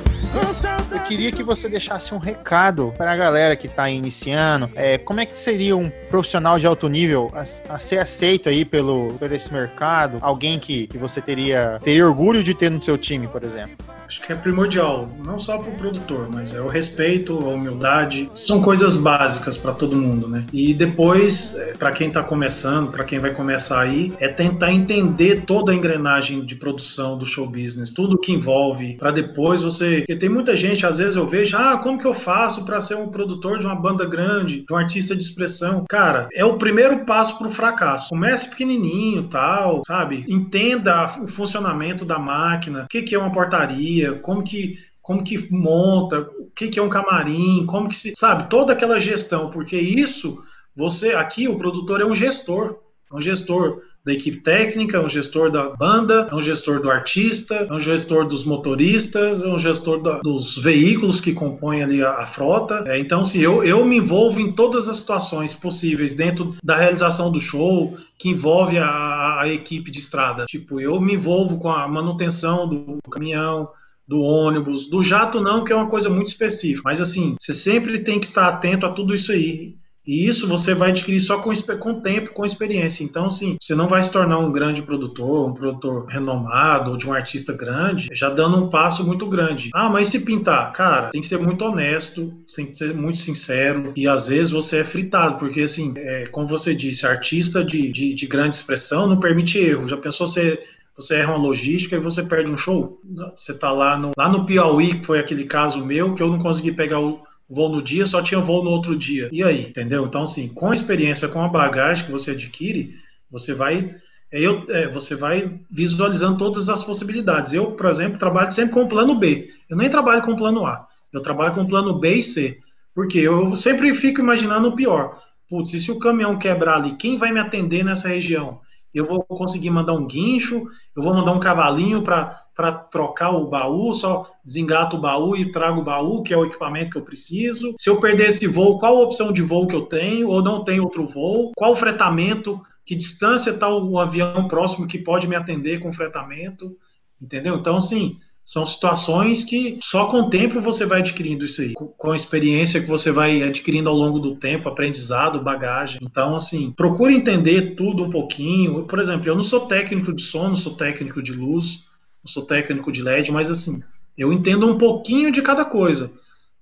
queria que você deixasse um recado para a galera que está iniciando. É, como é que seria um profissional de alto nível a, a, ser aceito aí pelo, por esse mercado? Alguém que, que você teria, teria orgulho de ter no seu time, por exemplo? Acho que é primordial, não só para o produtor, mas é o respeito, a humildade, são coisas básicas para todo mundo, né? E depois, é, para quem está começando, para quem vai começar aí, é tentar entender toda a engrenagem de produção do show business, tudo que envolve, para depois você, porque tem muita gente, às vezes eu vejo, ah, como que eu faço para ser um produtor de uma banda grande, de um artista de expressão? Cara, é o primeiro passo para o fracasso. Comece pequenininho, tal, sabe? Entenda o funcionamento da máquina, o que, que é uma portaria como que como que monta, o que, que é um camarim, como que se, sabe, toda aquela gestão, porque isso, você, aqui o produtor é um gestor, é um gestor da equipe técnica, é um gestor da banda, é um gestor do artista, é um gestor dos motoristas, é um gestor da, dos veículos que compõem ali a, a frota. É, então, se eu, eu me envolvo em todas as situações possíveis dentro da realização do show, que envolve a, a equipe de estrada. Tipo, eu me envolvo com a manutenção do caminhão, do ônibus, do jato não, que é uma coisa muito específica. Mas assim, você sempre tem que estar atento a tudo isso aí. E isso você vai adquirir só com, com tempo, com experiência. Então, assim, você não vai se tornar um grande produtor, um produtor renomado ou de um artista grande, já dando um passo muito grande. Ah, mas se pintar? Cara, tem que ser muito honesto, tem que ser muito sincero. E às vezes você é fritado, porque, assim, é, como você disse, artista de, de, de grande expressão não permite erro. Já pensou você você erra uma logística e você perde um show. Você tá lá no, lá no Piauí, que foi aquele caso meu, que eu não consegui pegar o voo no dia, só tinha voo no outro dia. E aí, entendeu? Então, assim, com a experiência, com a bagagem que você adquire, você vai é, eu, é, você vai visualizando todas as possibilidades. Eu, por exemplo, trabalho sempre com o plano B. Eu nem trabalho com o plano A. Eu trabalho com o plano B e C. Porque eu sempre fico imaginando o pior. Putz, e se o caminhão quebrar ali, quem vai me atender nessa região? Eu vou conseguir mandar um guincho, eu vou mandar um cavalinho para trocar o baú, só desengato o baú e trago o baú, que é o equipamento que eu preciso. Se eu perder esse voo, qual a opção de voo que eu tenho, ou não tem outro voo? Qual o fretamento? Que distância está o avião próximo que pode me atender com fretamento? Entendeu? Então, assim, São situações que só com o tempo você vai adquirindo isso aí, com a experiência que você vai adquirindo ao longo do tempo, aprendizado, bagagem. Então, assim, procure entender tudo um pouquinho. Por exemplo, eu não sou técnico de som, não sou técnico de luz, não sou técnico de LED, mas assim, eu entendo um pouquinho de cada coisa.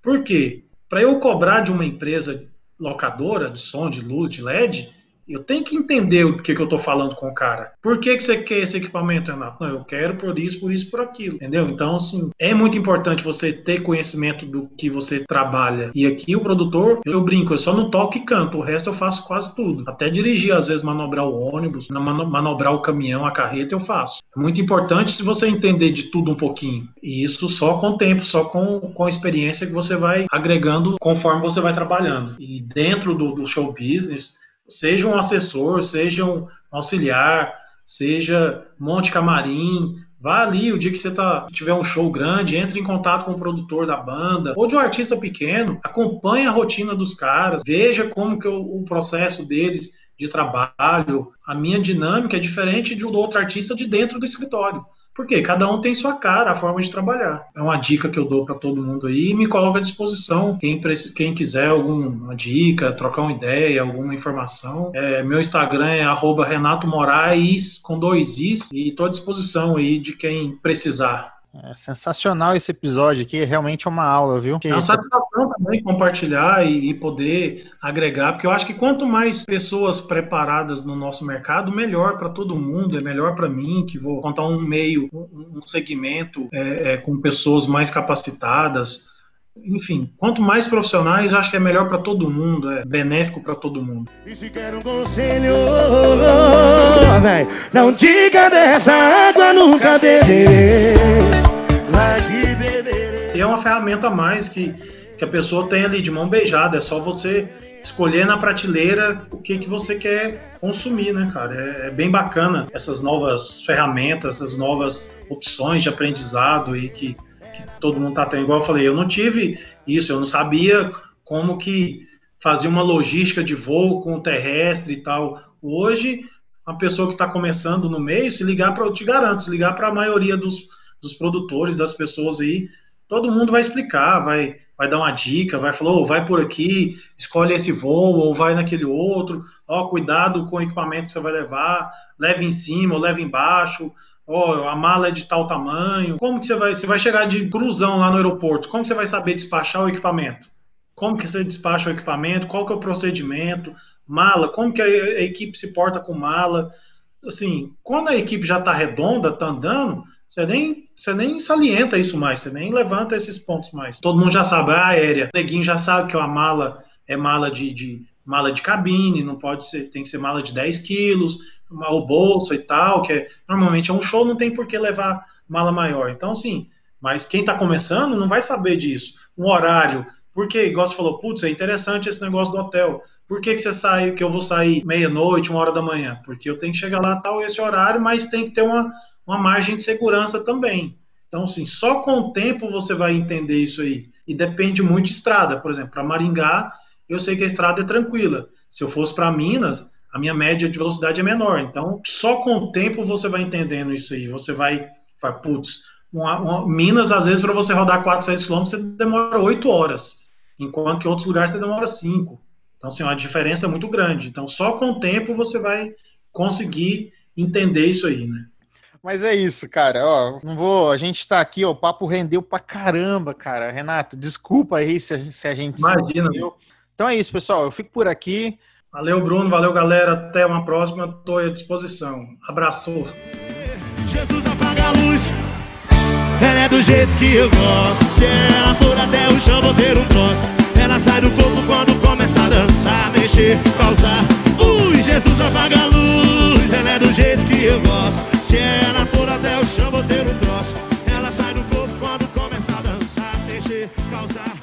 Por quê? Para eu cobrar de uma empresa locadora de som, de luz, de LED, eu tenho que entender o que, que eu estou falando com o cara. Por que, que você quer esse equipamento, Renato? Não, eu quero por isso, por isso, por aquilo. Entendeu? Então, assim, é muito importante você ter conhecimento do que você trabalha. E aqui o produtor, eu brinco, eu só não toco e canto, o resto eu faço quase tudo. Até dirigir, às vezes, manobrar o ônibus, manobrar o caminhão, a carreta, eu faço. É muito importante se você entender de tudo um pouquinho. E isso só com o tempo, só com, com a experiência que você vai agregando conforme você vai trabalhando. E dentro do, do show business, seja um assessor, seja um auxiliar, seja monte camarim, vá ali o dia que você tá, tiver um show grande, entre em contato com o produtor da banda ou de um artista pequeno, acompanhe a rotina dos caras, veja como que o, o processo deles de trabalho, a minha dinâmica é diferente de do outro artista de dentro do escritório. Porque cada um tem sua cara, a forma de trabalhar. É uma dica que eu dou para todo mundo aí e me coloco à disposição. Quem, quem quiser alguma dica, trocar uma ideia, alguma informação, é, meu Instagram é Renato Moraes com dois Is e estou à disposição aí de quem precisar. É sensacional esse episódio aqui, realmente é uma aula, viu? É uma satisfação também compartilhar e, e, poder agregar, porque eu acho que quanto mais pessoas preparadas no nosso mercado, melhor para todo mundo, é melhor para mim, que vou contar um meio, um, um segmento é, é, com pessoas mais capacitadas, enfim, quanto mais profissionais, acho que é melhor para todo mundo, é benéfico para todo mundo. E se quer um conselho, véi, não diga dessa água nunca bebereis, E é uma ferramenta a mais que, que a pessoa tem ali de mão beijada, é só você escolher na prateleira o que, que você quer consumir, né, cara? É, é, bem bacana essas novas ferramentas, essas novas opções de aprendizado e que todo mundo tá tendo. Igual eu falei, eu não tive isso, eu não sabia como que fazia uma logística de voo com o terrestre e tal. Hoje, uma pessoa que está começando no meio, se ligar para, eu te garanto, se ligar para a maioria dos, dos produtores, das pessoas aí, todo mundo vai explicar, vai, vai dar uma dica, vai falar, oh, vai por aqui, escolhe esse voo, ou vai naquele outro, ó, oh, cuidado com o equipamento que você vai levar, leve em cima ou leve embaixo, oh, a mala é de tal tamanho. Como que você vai, você vai chegar de cruzão lá no aeroporto? Como que você vai saber despachar o equipamento? Como que você despacha o equipamento? Qual que é o procedimento? Mala, como que a, a equipe se porta com mala? Assim, quando a equipe já está redonda, está andando, você nem, você nem salienta isso mais, você nem levanta esses pontos mais. Todo mundo já sabe, a aérea. O neguinho já sabe que a mala é mala de, de mala de cabine, não pode ser, tem que ser mala de 10 quilos o bolsa e tal, que é, normalmente é um show, não tem por que levar mala maior. Então, sim, mas quem está começando não vai saber disso. Um horário, porque, igual você falou, putz, é interessante esse negócio do hotel. Por que, que você sai, que eu vou sair meia-noite, uma hora da manhã? Porque eu tenho que chegar lá tal esse horário, mas tem que ter uma, uma margem de segurança também. Então, assim, só com o tempo você vai entender isso aí. E depende muito de estrada. Por exemplo, para Maringá, eu sei que a estrada é tranquila. Se eu fosse para Minas, a minha média de velocidade é menor. Então, só com o tempo você vai entendendo isso aí. Você vai, vai putz, uma, uma, Minas, às vezes, para você rodar 4, 6 km, você demora 8 horas, enquanto que em outros lugares você demora 5. Então, assim, a diferença é muito grande. Então, só com o tempo você vai conseguir entender isso aí, né? Mas é isso, cara. Ó, não vou. A gente tá aqui, ó, o papo rendeu pra caramba, cara. Renato, desculpa aí se, se a gente. Imagina. Então é isso, pessoal. Eu fico por aqui. Valeu, Bruno. Valeu, galera. Até uma próxima. Estou à disposição. Abraço. Jesus apaga a luz. Ela é do jeito que eu gosto. Se ela for até o chão, vou ter um troço. Ela sai do corpo quando começa a dançar, mexer, causar. Ui, Jesus apaga a luz. Ela é do jeito que eu gosto. Se ela for até o chão, vou ter um troço. Ela sai do corpo quando começa a dançar, mexer, causar.